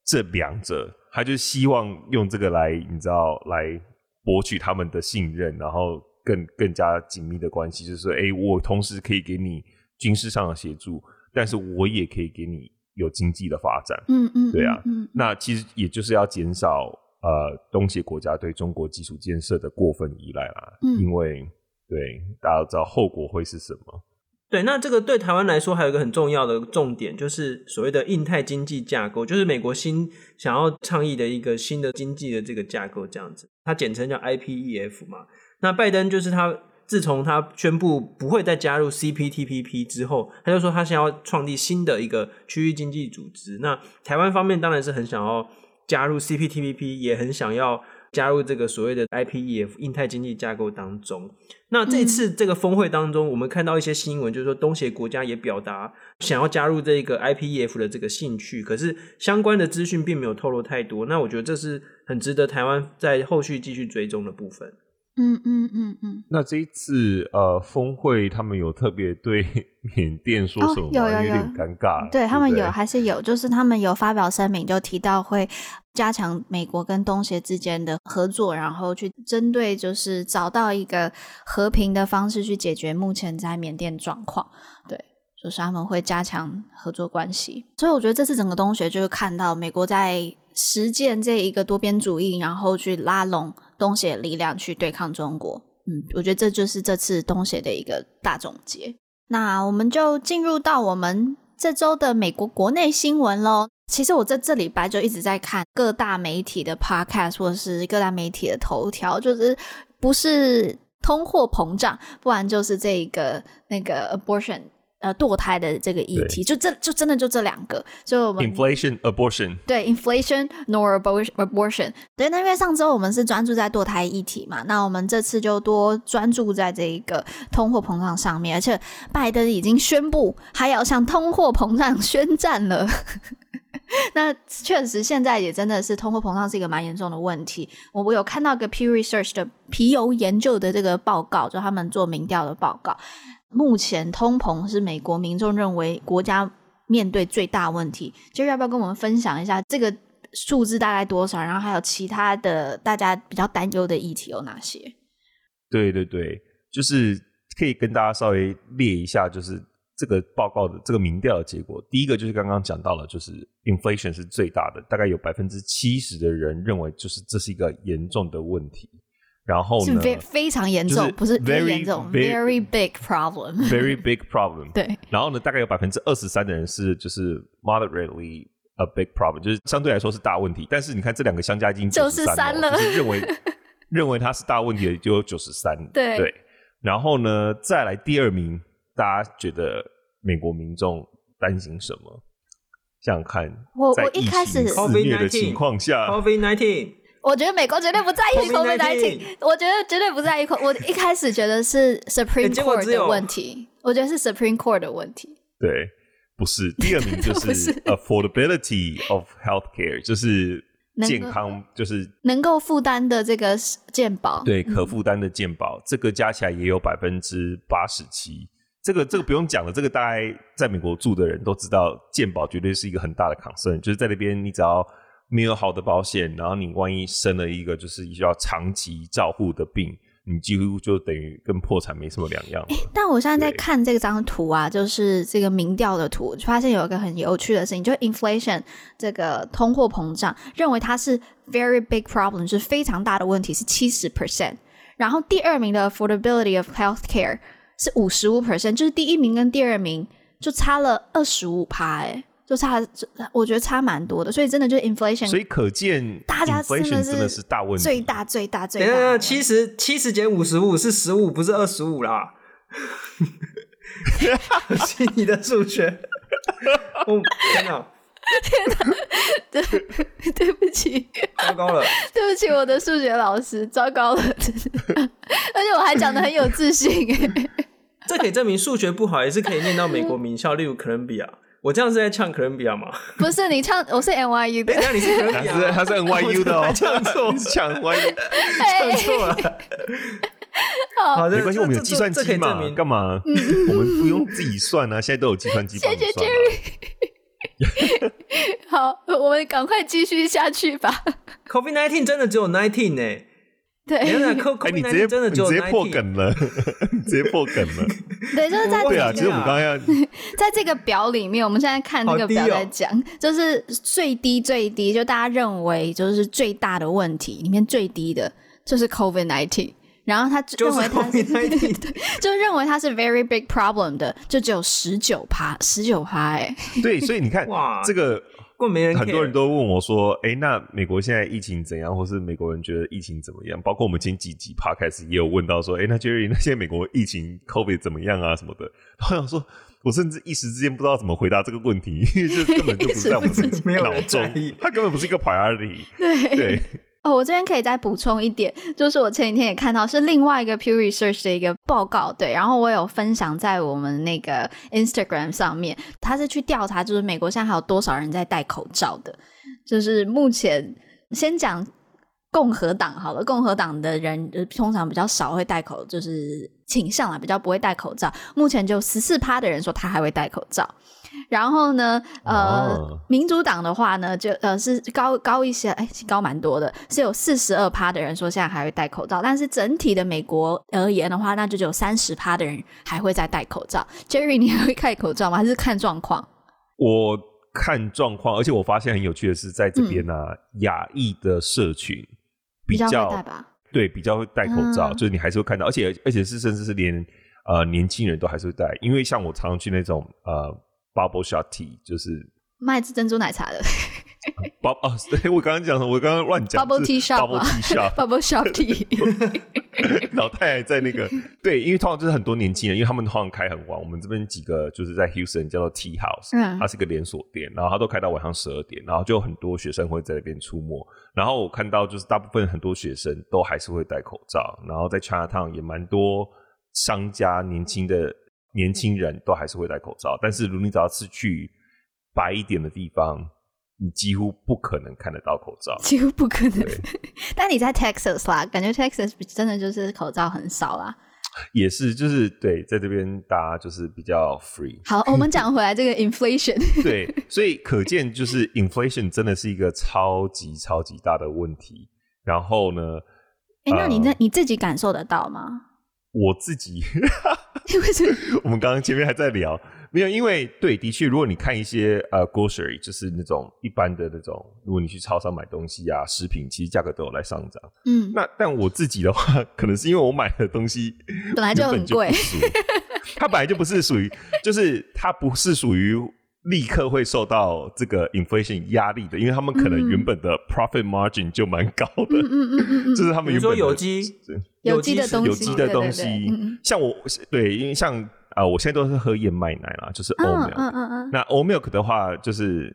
这两者，他就希望用这个来，你知道，来博取他们的信任，然后更更加紧密的关系，就是说，哎，我同时可以给你军事上的协助，但是我也可以给你有经济的发展，嗯嗯，对啊，嗯，那其实也就是要减少。呃，东协国家对中国基础建设的过分依赖啦，嗯，因为对大家都知道后果会是什么。对，那这个对台湾来说还有一个很重要的重点，就是所谓的印太经济架构，就是美国新想要倡议的一个新的经济的这个架构，这样子，它简称叫 IPEF 嘛。那拜登就是他自从他宣布不会再加入 CPTPP 之后，他就说他想要创立新的一个区域经济组织。那台湾方面当然是很想要加入 CPTPP，也很想要加入这个所谓的 IPEF 印太经济架构当中。那这次这个峰会当中，我们看到一些新闻，就是说东协国家也表达想要加入这个 IPEF 的这个兴趣，可是相关的资讯并没有透露太多。那我觉得这是很值得台湾在后续继续追踪的部分。嗯嗯嗯嗯，那这一次呃峰会，他们有特别对 缅甸说什么有有有，有点尴尬。对，对他们有还是有，就是他们有发表声明，就提到会加强美国跟东协之间的合作，然后去针对就是找到一个和平的方式去解决目前在缅甸状况。对，就是他们会加强合作关系。所以我觉得这次整个东协就是看到美国在实践这一个多边主义，然后去拉拢。东协力量去对抗中国，嗯，我觉得这就是这次东协的一个大总结。那我们就进入到我们这周的美国国内新闻喽。其实我在这礼拜就一直在看各大媒体的 podcast 或者是各大媒体的头条，就是不是通货膨胀，不然就是这一个那个 abortion。呃，堕胎的这个议题，就这就真的就这两个，就我们 inflation abortion 对 inflation nor abortion 对。那因为上周我们是专注在堕胎议题嘛，那我们这次就多专注在这一个通货膨胀上面，而且拜登已经宣布还要向通货膨胀宣战了。那确实现在也真的是通货膨胀是一个蛮严重的问题。我我有看到个 Pew Research 的皮尤研究的这个报告，就他们做民调的报告。目前通膨是美国民众认为国家面对最大问题，就要不要跟我们分享一下这个数字大概多少？然后还有其他的大家比较担忧的议题有哪些？对对对，就是可以跟大家稍微列一下，就是这个报告的这个民调的结果。第一个就是刚刚讲到了，就是 inflation 是最大的，大概有百分之七十的人认为就是这是一个严重的问题。然后呢，是非常严重，不是 very 严重，very big problem，very big problem。对。然后呢，大概有百分之二十三的人是就是 moderately a big problem，就是相对来说是大问题。但是你看这两个相加已经九十三了，就是认为 认为它是大问题的就有九十三。对。对。然后呢，再来第二名，大家觉得美国民众担心什么？想想看，我我一开始肆虐的情况下，COVID-19。我觉得美国绝对不在意 COVID-19，我觉得绝对不在意。我一开始觉得是 Supreme Court 的问题，我觉得是 Supreme Court 的问题。对，不是第二名就是 Affordability of Healthcare，就是健康，就是能够负担的这个健保，对，可负担的健保，这个加起来也有百分之八十七。这个这个不用讲了，这个大概在美国住的人都知道，健保绝对是一个很大的 concern，就是在那边你只要。没有好的保险，然后你万一生了一个就是需要长期照护的病，你几乎就等于跟破产没什么两样了。但我现在在看这张图啊，就是这个民调的图，发现有一个很有趣的事情，就是 inflation 这个通货膨胀，认为它是 very big problem，就是非常大的问题，是七十 percent。然后第二名的 affordability of healthcare 是五十五 percent，就是第一名跟第二名就差了二十五趴，哎。就差，我觉得差蛮多的，所以真的就是 inflation，所以可见大家真的是大问题，最大最大最大。七十七十减五十五是十五，不是二十五啦。是你的数学。哦，天哪！天哪！对，对不起，糟糕了，对不起，我的数学老师，糟糕了，而且我还讲得很有自信，这可以证明数学不好也是可以念到美国名校，例如哥伦比亚。我这样是在唱哥伦比亚吗？不是，你唱我是 NYU 的，那你是哥伦比亚，他是 NYU 的哦，唱错，唱 NYU，唱错了。好，没关系，我们有计算机嘛，干嘛？我们不用自己算啊，现在都有计算机帮你算。谢谢 Jerry。好，我们赶快继续下去吧。COVID nineteen 真的只有 nineteen 呢？对，哎，你直接真的直接破梗了，直接破梗了。对，就是在对啊，其实我们刚刚要 在这个表里面，我们现在看这个表在讲，就是最低最低，就大家认为就是最大的问题里面最低的就是 COVID nineteen 然后他认为他是 就认为他是 very big problem 的，就只有十九趴，十九趴，哎，对，所以你看哇，这个过没人。很多人都问我说：“哎、欸，那美国现在疫情怎样？或是美国人觉得疫情怎么样？”包括我们前几集 podcast 也有问到说：“哎、欸，那 Jerry，那现在美国疫情 COVID 怎么样啊？什么的？”然后我想说，我甚至一时之间不知道怎么回答这个问题，因为这根本就不是在我们 脑中，它根本不是一个 priority。对对。我这边可以再补充一点，就是我前几天也看到是另外一个 pure Research 的一个报告，对，然后我有分享在我们那个 Instagram 上面，他是去调查，就是美国现在还有多少人在戴口罩的，就是目前先讲共和党好了，共和党的人通常比较少会戴口，就是倾向啊比较不会戴口罩，目前就十四趴的人说他还会戴口罩。然后呢，呃，oh. 民主党的话呢，就呃是高高一些，哎，高蛮多的，是有四十二趴的人说现在还会戴口罩，但是整体的美国而言的话，那就只有三十趴的人还会再戴口罩。Jerry，你还会 戴口罩吗？还是看状况？我看状况，而且我发现很有趣的是，在这边呢、啊，嗯、亚裔的社群比较，比较会戴吧？对，比较会戴口罩，嗯、就是你还是会看到，而且而且是甚至是连呃年轻人都还是会戴，因为像我常常去那种呃。Bubble shot tea 就是卖珍珠奶茶的。Bub 哦，对我刚刚讲的，我刚刚乱讲。Bubble tea shop，Bubble tea shop，Bubble shot tea。老太太在那个对，因为通常就是很多年轻人，因为他们通常开很晚。我们这边几个就是在 Houston 叫做 Tea House，嗯，它是一个连锁店，然后它都开到晚上十二点，然后就有很多学生会在那边出没。然后我看到就是大部分很多学生都还是会戴口罩，然后在 Chinatown 也蛮多商家年轻的。年轻人都还是会戴口罩，但是如果你只要是去白一点的地方，你几乎不可能看得到口罩，几乎不可能。但你在 Texas 啦，感觉 Texas 真的就是口罩很少啦。也是，就是对，在这边大家就是比较 free。好，我们讲回来这个 inflation。对，所以可见就是 inflation 真的是一个超级超级大的问题。然后呢，哎、欸，那你那、呃、你自己感受得到吗？我自己，因为 我们刚刚前面还在聊，没有，因为对，的确，如果你看一些呃，grocery，就是那种一般的那种，如果你去超商买东西啊，食品其实价格都有来上涨。嗯，那但我自己的话，可能是因为我买的东西本来就很贵，它本来就不是属于，就是它不是属于。立刻会受到这个 inflation 压力的，因为他们可能原本的 profit margin 就蛮高的，嗯嗯嗯嗯，就是他们原本的有机？有机的东西，有机的东西，像我对，因为像啊、呃，我现在都是喝燕麦奶啦，就是 oat milk，嗯嗯嗯，那 oat milk 的话，就是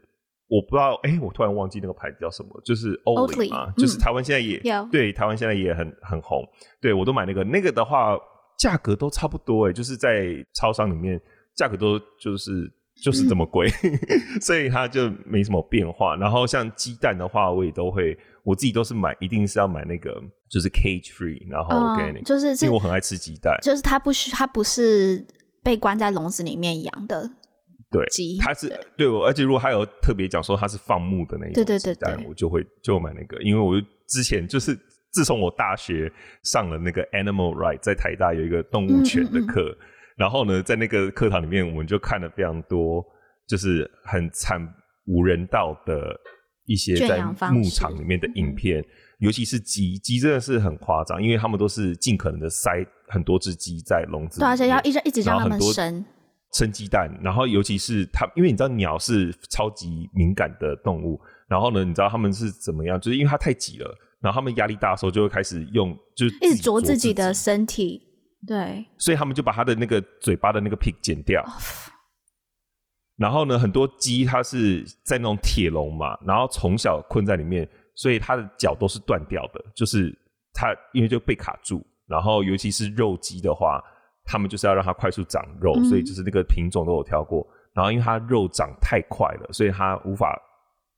我不知道，哎，我突然忘记那个牌子叫什么，就是 Oatly 嘛，嗯、就是台湾现在也有。对，台湾现在也很很红，对我都买那个，那个的话价格都差不多，哎，就是在超商里面价格都就是。就是这么贵，嗯、所以它就没什么变化。然后像鸡蛋的话，我也都会，我自己都是买，一定是要买那个，就是 cage free，然后 organic，、哦、就是因为我很爱吃鸡蛋。就是它不需，它不是被关在笼子里面养的，对，它是对我，而且如果它有特别讲说它是放牧的那一种鸡蛋，我就会就买那个，因为我之前就是自从我大学上了那个 animal right，在台大有一个动物权的课。嗯嗯嗯然后呢，在那个课堂里面，我们就看了非常多，就是很惨无人道的一些在牧场里面的影片，尤其是鸡，鸡真的是很夸张，因为他们都是尽可能的塞很多只鸡在笼子里面，对，而且要一直一直让他们生生鸡蛋。然后尤其是它，因为你知道鸟是超级敏感的动物，然后呢，你知道他们是怎么样？就是因为它太挤了，然后他们压力大的时候就会开始用，就是一直啄自己的身体。对，所以他们就把他的那个嘴巴的那个皮剪掉，然后呢，很多鸡它是在那种铁笼嘛，然后从小困在里面，所以它的脚都是断掉的，就是它因为就被卡住，然后尤其是肉鸡的话，他们就是要让它快速长肉，所以就是那个品种都有挑过，然后因为它肉长太快了，所以它无法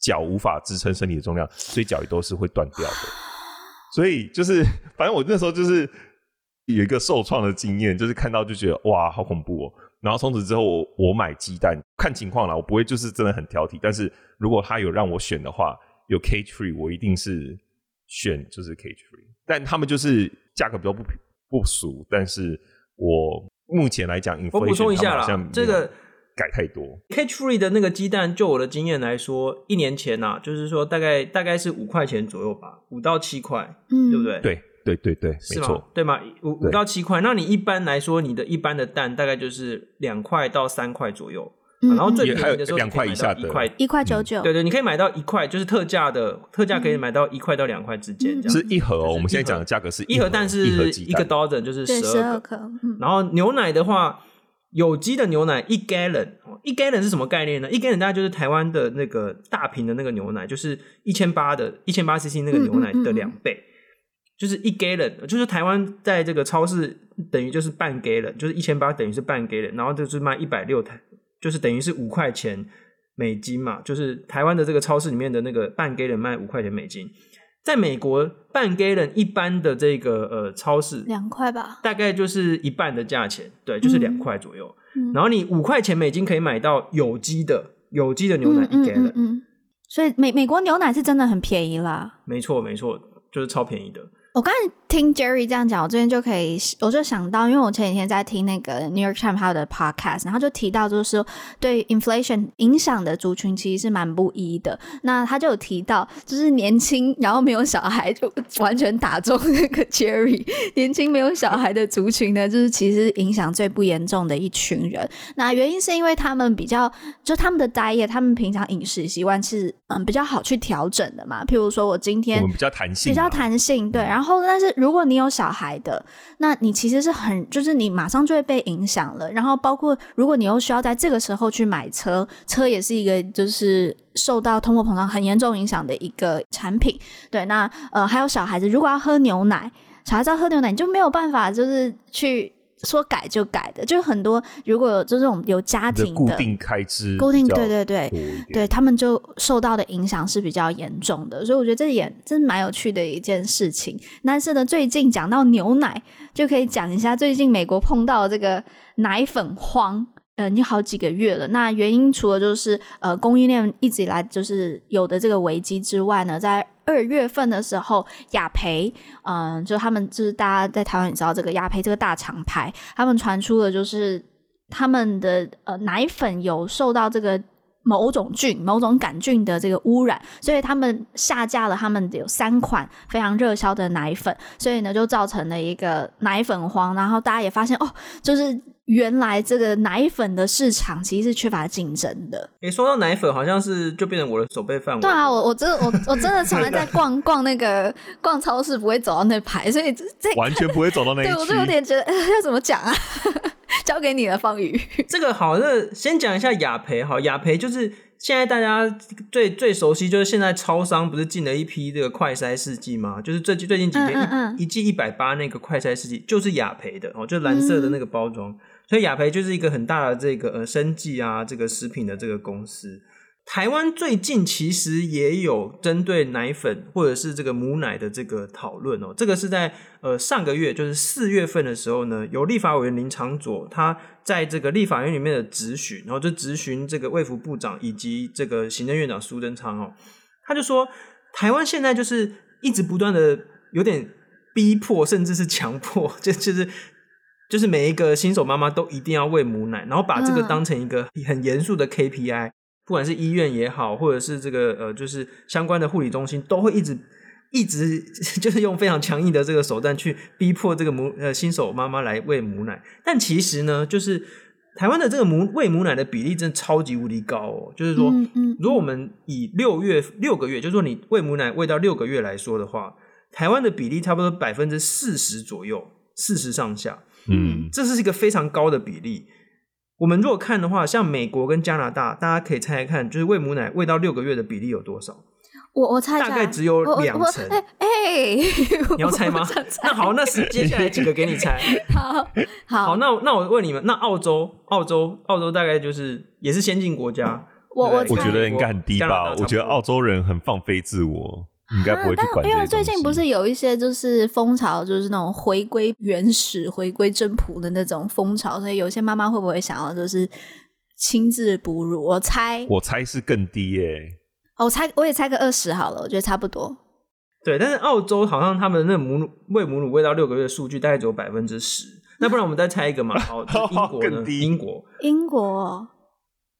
脚无法支撑身体的重量，所以脚也都是会断掉的，所以就是反正我那时候就是。有一个受创的经验，就是看到就觉得哇，好恐怖哦。然后从此之后我，我我买鸡蛋看情况啦，我不会就是真的很挑剔。但是如果他有让我选的话，有 cage free，我一定是选就是 cage free。但他们就是价格比较不不俗，但是我目前来讲，我补充一下啦，这个改太多。cage free 的那个鸡蛋，就我的经验来说，一年前呐、啊，就是说大概大概是五块钱左右吧，五到七块，嗯，对不对？对。对对对，没错，对吗？五五到七块，那你一般来说，你的一般的蛋大概就是两块到三块左右。然后最便宜的时候两块以下的。一块。一块九九，对对，你可以买到一块，就是特价的，特价可以买到一块到两块之间，这样。是一盒哦，我们现在讲的价格是一盒，但是一个 dozen 就是十二颗。然后牛奶的话，有机的牛奶一 gallon，一 gallon 是什么概念呢？一 gallon 大概就是台湾的那个大瓶的那个牛奶，就是一千八的一千八 cc 那个牛奶的两倍。就是一 gallon，就是台湾在这个超市等于就是半 gallon，就是一千八等于是半 gallon，然后就是卖一百六台，就是等于是五块钱美金嘛。就是台湾的这个超市里面的那个半 gallon 卖五块钱美金，在美国半 gallon 一般的这个呃超市两块吧，大概就是一半的价钱，对，就是两块左右。嗯、然后你五块钱美金可以买到有机的有机的牛奶一 gallon，嗯，嗯，嗯，所以美美国牛奶是真的很便宜啦。没错没错，就是超便宜的。我刚才听 Jerry 这样讲，我这边就可以，我就想到，因为我前几天在听那个 New York Times 他的 podcast，然后就提到，就是说对 inflation 影响的族群其实是蛮不一的。那他就有提到，就是年轻然后没有小孩，就完全打中那个 Jerry，年轻没有小孩的族群呢，就是其实影响最不严重的一群人。那原因是因为他们比较，就他们的 diet，他们平常饮食习惯是嗯比较好去调整的嘛。譬如说我今天我们比较弹性，比较弹性，对，然后。后，但是如果你有小孩的，那你其实是很，就是你马上就会被影响了。然后，包括如果你又需要在这个时候去买车，车也是一个就是受到通货膨胀很严重影响的一个产品。对，那呃，还有小孩子，如果要喝牛奶，小孩子要喝牛奶，你就没有办法就是去。说改就改的，就很多。如果有这种有家庭的固定开支，固定对对对，对他们就受到的影响是比较严重的。所以我觉得这也真蛮有趣的一件事情。但是呢，最近讲到牛奶，就可以讲一下最近美国碰到这个奶粉荒。呃，已经好几个月了。那原因除了就是呃供应链一直以来就是有的这个危机之外呢，在二月份的时候，雅培，嗯、就他们就是大家在台湾也知道这个雅培这个大厂牌，他们传出了就是他们的呃奶粉有受到这个某种菌、某种杆菌的这个污染，所以他们下架了他们有三款非常热销的奶粉，所以呢就造成了一个奶粉荒。然后大家也发现哦，就是。原来这个奶粉的市场其实是缺乏竞争的。诶，说到奶粉，好像是就变成我的手背范围。对啊，我我真的我我真的从来在 逛逛那个逛超市不会走到那排，所以这完全不会走到那。对，我就有点觉得 要怎么讲啊？交给你了，方宇。这个好，那先讲一下雅培。好，雅培就是现在大家最最熟悉，就是现在超商不是进了一批这个快筛试剂吗？就是最最近几天、嗯嗯嗯、一剂一百八那个快筛试剂，就是雅培的哦，就蓝色的那个包装。所以雅培就是一个很大的这个呃生计啊，这个食品的这个公司。台湾最近其实也有针对奶粉或者是这个母奶的这个讨论哦。这个是在呃上个月，就是四月份的时候呢，有立法委员林长佐他在这个立法院里面的质询，然后就质询这个卫福部长以及这个行政院长苏贞昌哦，他就说台湾现在就是一直不断的有点逼迫，甚至是强迫，就就是。就是每一个新手妈妈都一定要喂母奶，然后把这个当成一个很严肃的 KPI，不管是医院也好，或者是这个呃，就是相关的护理中心，都会一直一直 就是用非常强硬的这个手段去逼迫这个母呃新手妈妈来喂母奶。但其实呢，就是台湾的这个母喂母奶的比例真的超级无敌高哦。就是说，如果我们以六月六个月，就是说你喂母奶喂到六个月来说的话，台湾的比例差不多百分之四十左右，四十上下。嗯，这是一个非常高的比例。我们如果看的话，像美国跟加拿大，大家可以猜猜看，就是喂母奶喂到六个月的比例有多少？我我猜大概只有两成。哎，欸、你要猜吗？猜那好，那是接下来几个给你猜。好好，好，那那我问你们，那澳洲，澳洲，澳洲大概就是也是先进国家。我我我觉得应该很低吧？我觉得澳洲人很放飞自我。应该不会去管、啊、因为最近不是有一些就是风潮，就是那种回归原始、回归真朴的那种风潮，所以有些妈妈会不会想要就是亲自哺乳？我猜，我猜是更低耶、欸。我猜我也猜个二十好了，我觉得差不多。对，但是澳洲好像他们那母乳喂母乳喂到六个月的数据大概只有百分之十。那不然我们再猜一个嘛？好，英国呢？英国，英国，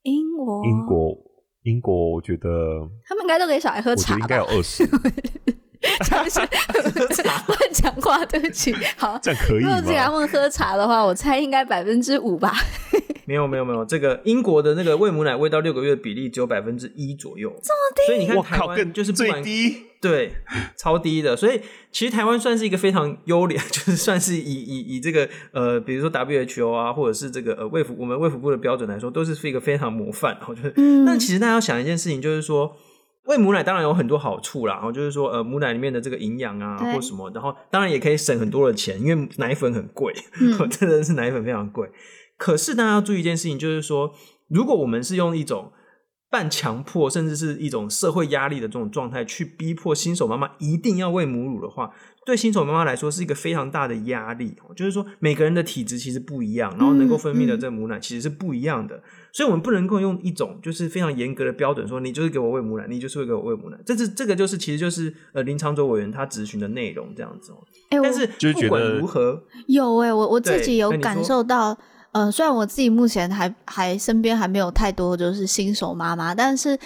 英国，英国。英国，我觉得他们应该都给小孩喝茶吧？应该有二十。乱讲话，对不起。好，这样可以吗？如果给他们喝茶的话，我猜应该百分之五吧。没有没有没有，这个英国的那个喂母奶喂到六个月的比例只有百分之一左右，这么低。所以你看台湾就是最低，对，超低的。所以其实台湾算是一个非常优良，就是算是以以以这个呃，比如说 WHO 啊，或者是这个呃卫福我们卫福部的标准来说，都是一个非常模范。我觉得，嗯。但其实大家要想一件事情，就是说。喂母奶当然有很多好处啦，然后就是说，呃，母奶里面的这个营养啊，或什么，然后当然也可以省很多的钱，因为奶粉很贵，嗯、真的是奶粉非常贵。可是大家要注意一件事情，就是说，如果我们是用一种半强迫，甚至是一种社会压力的这种状态，去逼迫新手妈妈一定要喂母乳的话，对新手妈妈来说是一个非常大的压力。就是说，每个人的体质其实不一样，然后能够分泌的这个母奶其实是不一样的，嗯嗯、所以我们不能够用一种就是非常严格的标准说，你就是给我喂母奶，你就是会给我喂母奶。这是这个就是其实就是呃林长卓委员他咨询的内容这样子。哎、欸，但是不管如何，有哎、欸，我我自己有感受到，嗯、呃，虽然我自己目前还还身边还没有太多就是新手妈妈，但是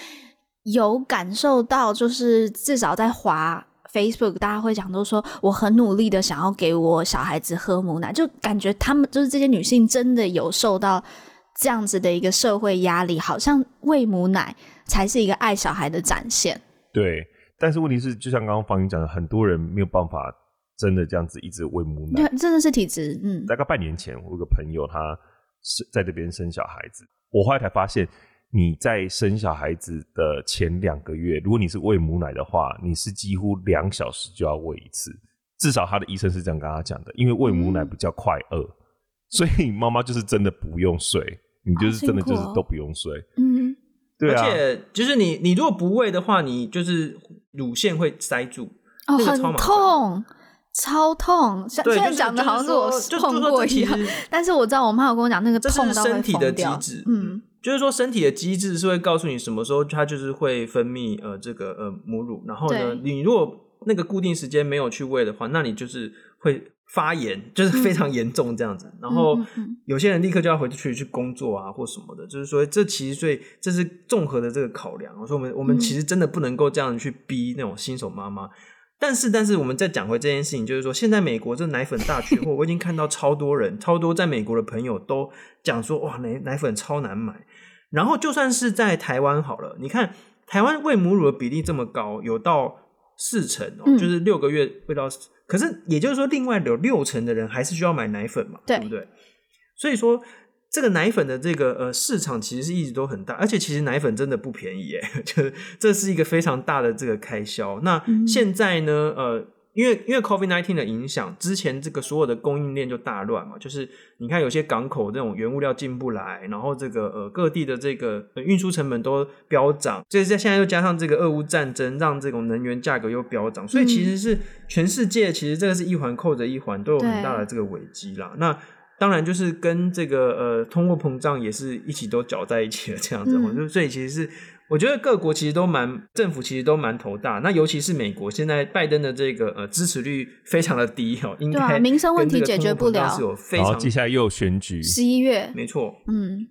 有感受到，就是至少在华。Facebook 大家会讲，都说我很努力的想要给我小孩子喝母奶，就感觉他们就是这些女性真的有受到这样子的一个社会压力，好像喂母奶才是一个爱小孩的展现。对，但是问题是，就像刚刚方云讲的，很多人没有办法真的这样子一直喂母奶，对，真的是体质。嗯，大概半年前，我有个朋友，他是在这边生小孩子，我后来才发现。你在生小孩子的前两个月，如果你是喂母奶的话，你是几乎两小时就要喂一次，至少他的医生是这样跟他讲的，因为喂母奶比较快饿，嗯、所以妈妈就是真的不用睡，你就是真的就是都不用睡，嗯，对啊，而且就是你你如果不喂的话，你就是乳腺会塞住，哦，很痛，超痛，像现在讲的好像是我痛过一样，但是我知道我妈有跟我讲那个痛到会疯掉，嗯。就是说，身体的机制是会告诉你什么时候它就是会分泌呃这个呃母乳，然后呢，你如果那个固定时间没有去喂的话，那你就是会发炎，就是非常严重这样子。嗯、然后有些人立刻就要回去去工作啊或什么的，就是说这其实最这是综合的这个考量。我说我们我们其实真的不能够这样去逼那种新手妈妈。但是，但是我们再讲回这件事情，就是说，现在美国这奶粉大缺货，我已经看到超多人、超多在美国的朋友都讲说，哇，奶奶粉超难买。然后，就算是在台湾好了，你看台湾喂母乳的比例这么高，有到四成哦，嗯、就是六个月喂到，可是也就是说，另外有六成的人还是需要买奶粉嘛，对，对不对？所以说。这个奶粉的这个呃市场其实是一直都很大，而且其实奶粉真的不便宜耶，就是这是一个非常大的这个开销。那现在呢，呃，因为因为 COVID nineteen 的影响，之前这个所有的供应链就大乱嘛，就是你看有些港口这种原物料进不来，然后这个呃各地的这个运输成本都飙涨，所以在现在又加上这个俄乌战争，让这种能源价格又飙涨，所以其实是全世界其实这个是一环扣着一环，都有很大的这个危机啦。那当然，就是跟这个呃通货膨胀也是一起都搅在一起了，这样子。就、嗯、所以其实是我觉得各国其实都蛮政府其实都蛮头大。那尤其是美国，现在拜登的这个呃支持率非常的低哦，应该、啊、民生问题解决不了。然后接下来又有选举，十一月，没错，嗯。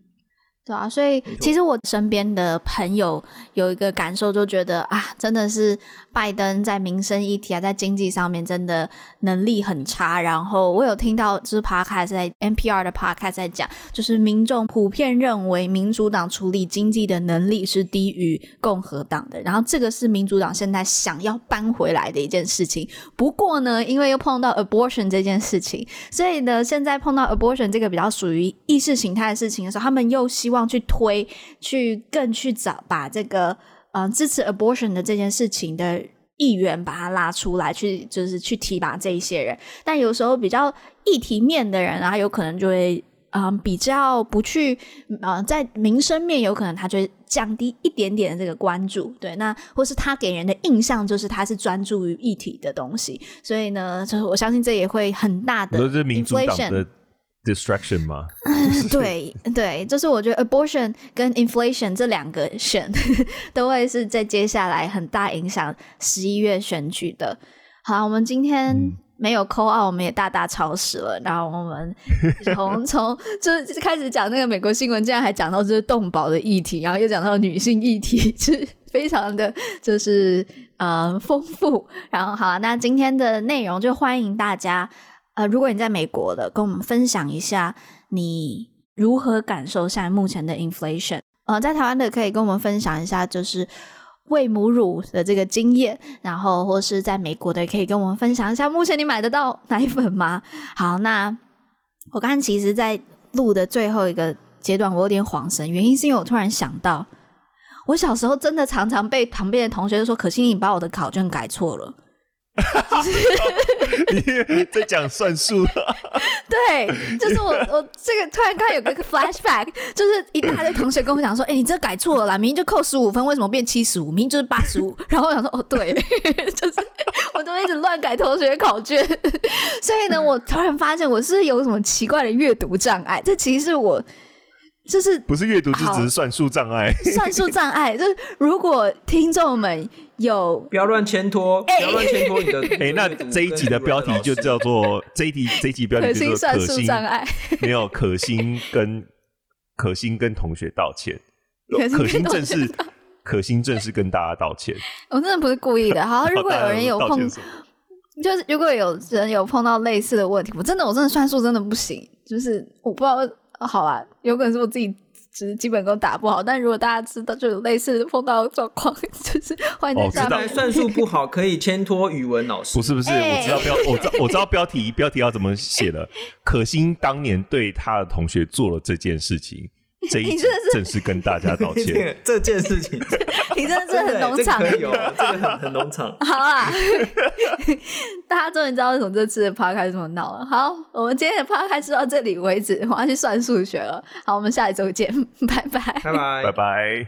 对啊，所以其实我身边的朋友有一个感受，就觉得啊，真的是拜登在民生议题啊，在经济上面真的能力很差。然后我有听到就是 Podcast 在 NPR 的 Podcast 在讲，就是民众普遍认为民主党处理经济的能力是低于共和党的。然后这个是民主党现在想要搬回来的一件事情。不过呢，因为又碰到 abortion 这件事情，所以呢，现在碰到 abortion 这个比较属于意识形态的事情的时候，他们又希望。去推，去更去找，把这个嗯、呃、支持 abortion 的这件事情的议员把他拉出来，去就是去提拔这一些人。但有时候比较议题面的人啊，有可能就会嗯、呃、比较不去嗯、呃、在民生面，有可能他就会降低一点点的这个关注。对，那或是他给人的印象就是他是专注于议题的东西，所以呢，就是我相信这也会很大的。Distraction 吗？对对，就是我觉得 abortion 跟 inflation 这两个选 都会是在接下来很大影响十一月选举的。好，我们今天没有 call out，我们也大大超时了。然后我们 从从就是开始讲那个美国新闻，竟然还讲到这是动保的议题，然后又讲到女性议题，是非常的就是呃丰富。然后好，那今天的内容就欢迎大家。呃，如果你在美国的，跟我们分享一下你如何感受现在目前的 inflation？呃，在台湾的可以跟我们分享一下，就是喂母乳的这个经验，然后或是在美国的可以跟我们分享一下，目前你买得到奶粉吗？好，那我刚刚其实，在录的最后一个阶段，我有点恍神，原因是因为我突然想到，我小时候真的常常被旁边的同学说：“可惜你把我的考卷改错了。”你在讲算术？对，就是我，我这个突然刚有个 flashback，就是一大堆同学跟我讲说：“哎、欸，你这改错了啦，明明就扣十五分，为什么变七十五？明明就是八十五。”然后我想说：“哦，对，就是我都一直乱改同学考卷。”所以呢，我突然发现我是有什么奇怪的阅读障碍。这其实是我。就是不是阅读，就只是算术障碍。算术障碍，就是如果听众们有不要乱牵拖，不要乱牵拖你的。哎、欸，那这一集的标题就叫做这一集这一集标题就是可心算术障碍，没有可心跟可心跟同学道歉，可心正是可心正是跟大家道歉。我真的不是故意的。好，如果有人有碰，就是如果有人有碰到类似的问题，我真的我真的算术真的不行，就是我不知道。好啊，有可能是我自己只是基本功打不好，但如果大家知道就有类似碰到状况，就是欢迎在下面。哦、算术不好可以牵拖语文老师，不是不是，欸、我知道标，我知道我知道标题标题要怎么写了。可心当年对他的同学做了这件事情。这一次正式跟大家道歉。这件事情，你真的是很农场，这个、可以哦，这个很很农场。好啊，大家终于知道为什么这次的 podcast 这么闹了。好，我们今天的 podcast 到这里为止，我要去算数学了。好，我们下一周见，拜拜，拜拜，拜拜。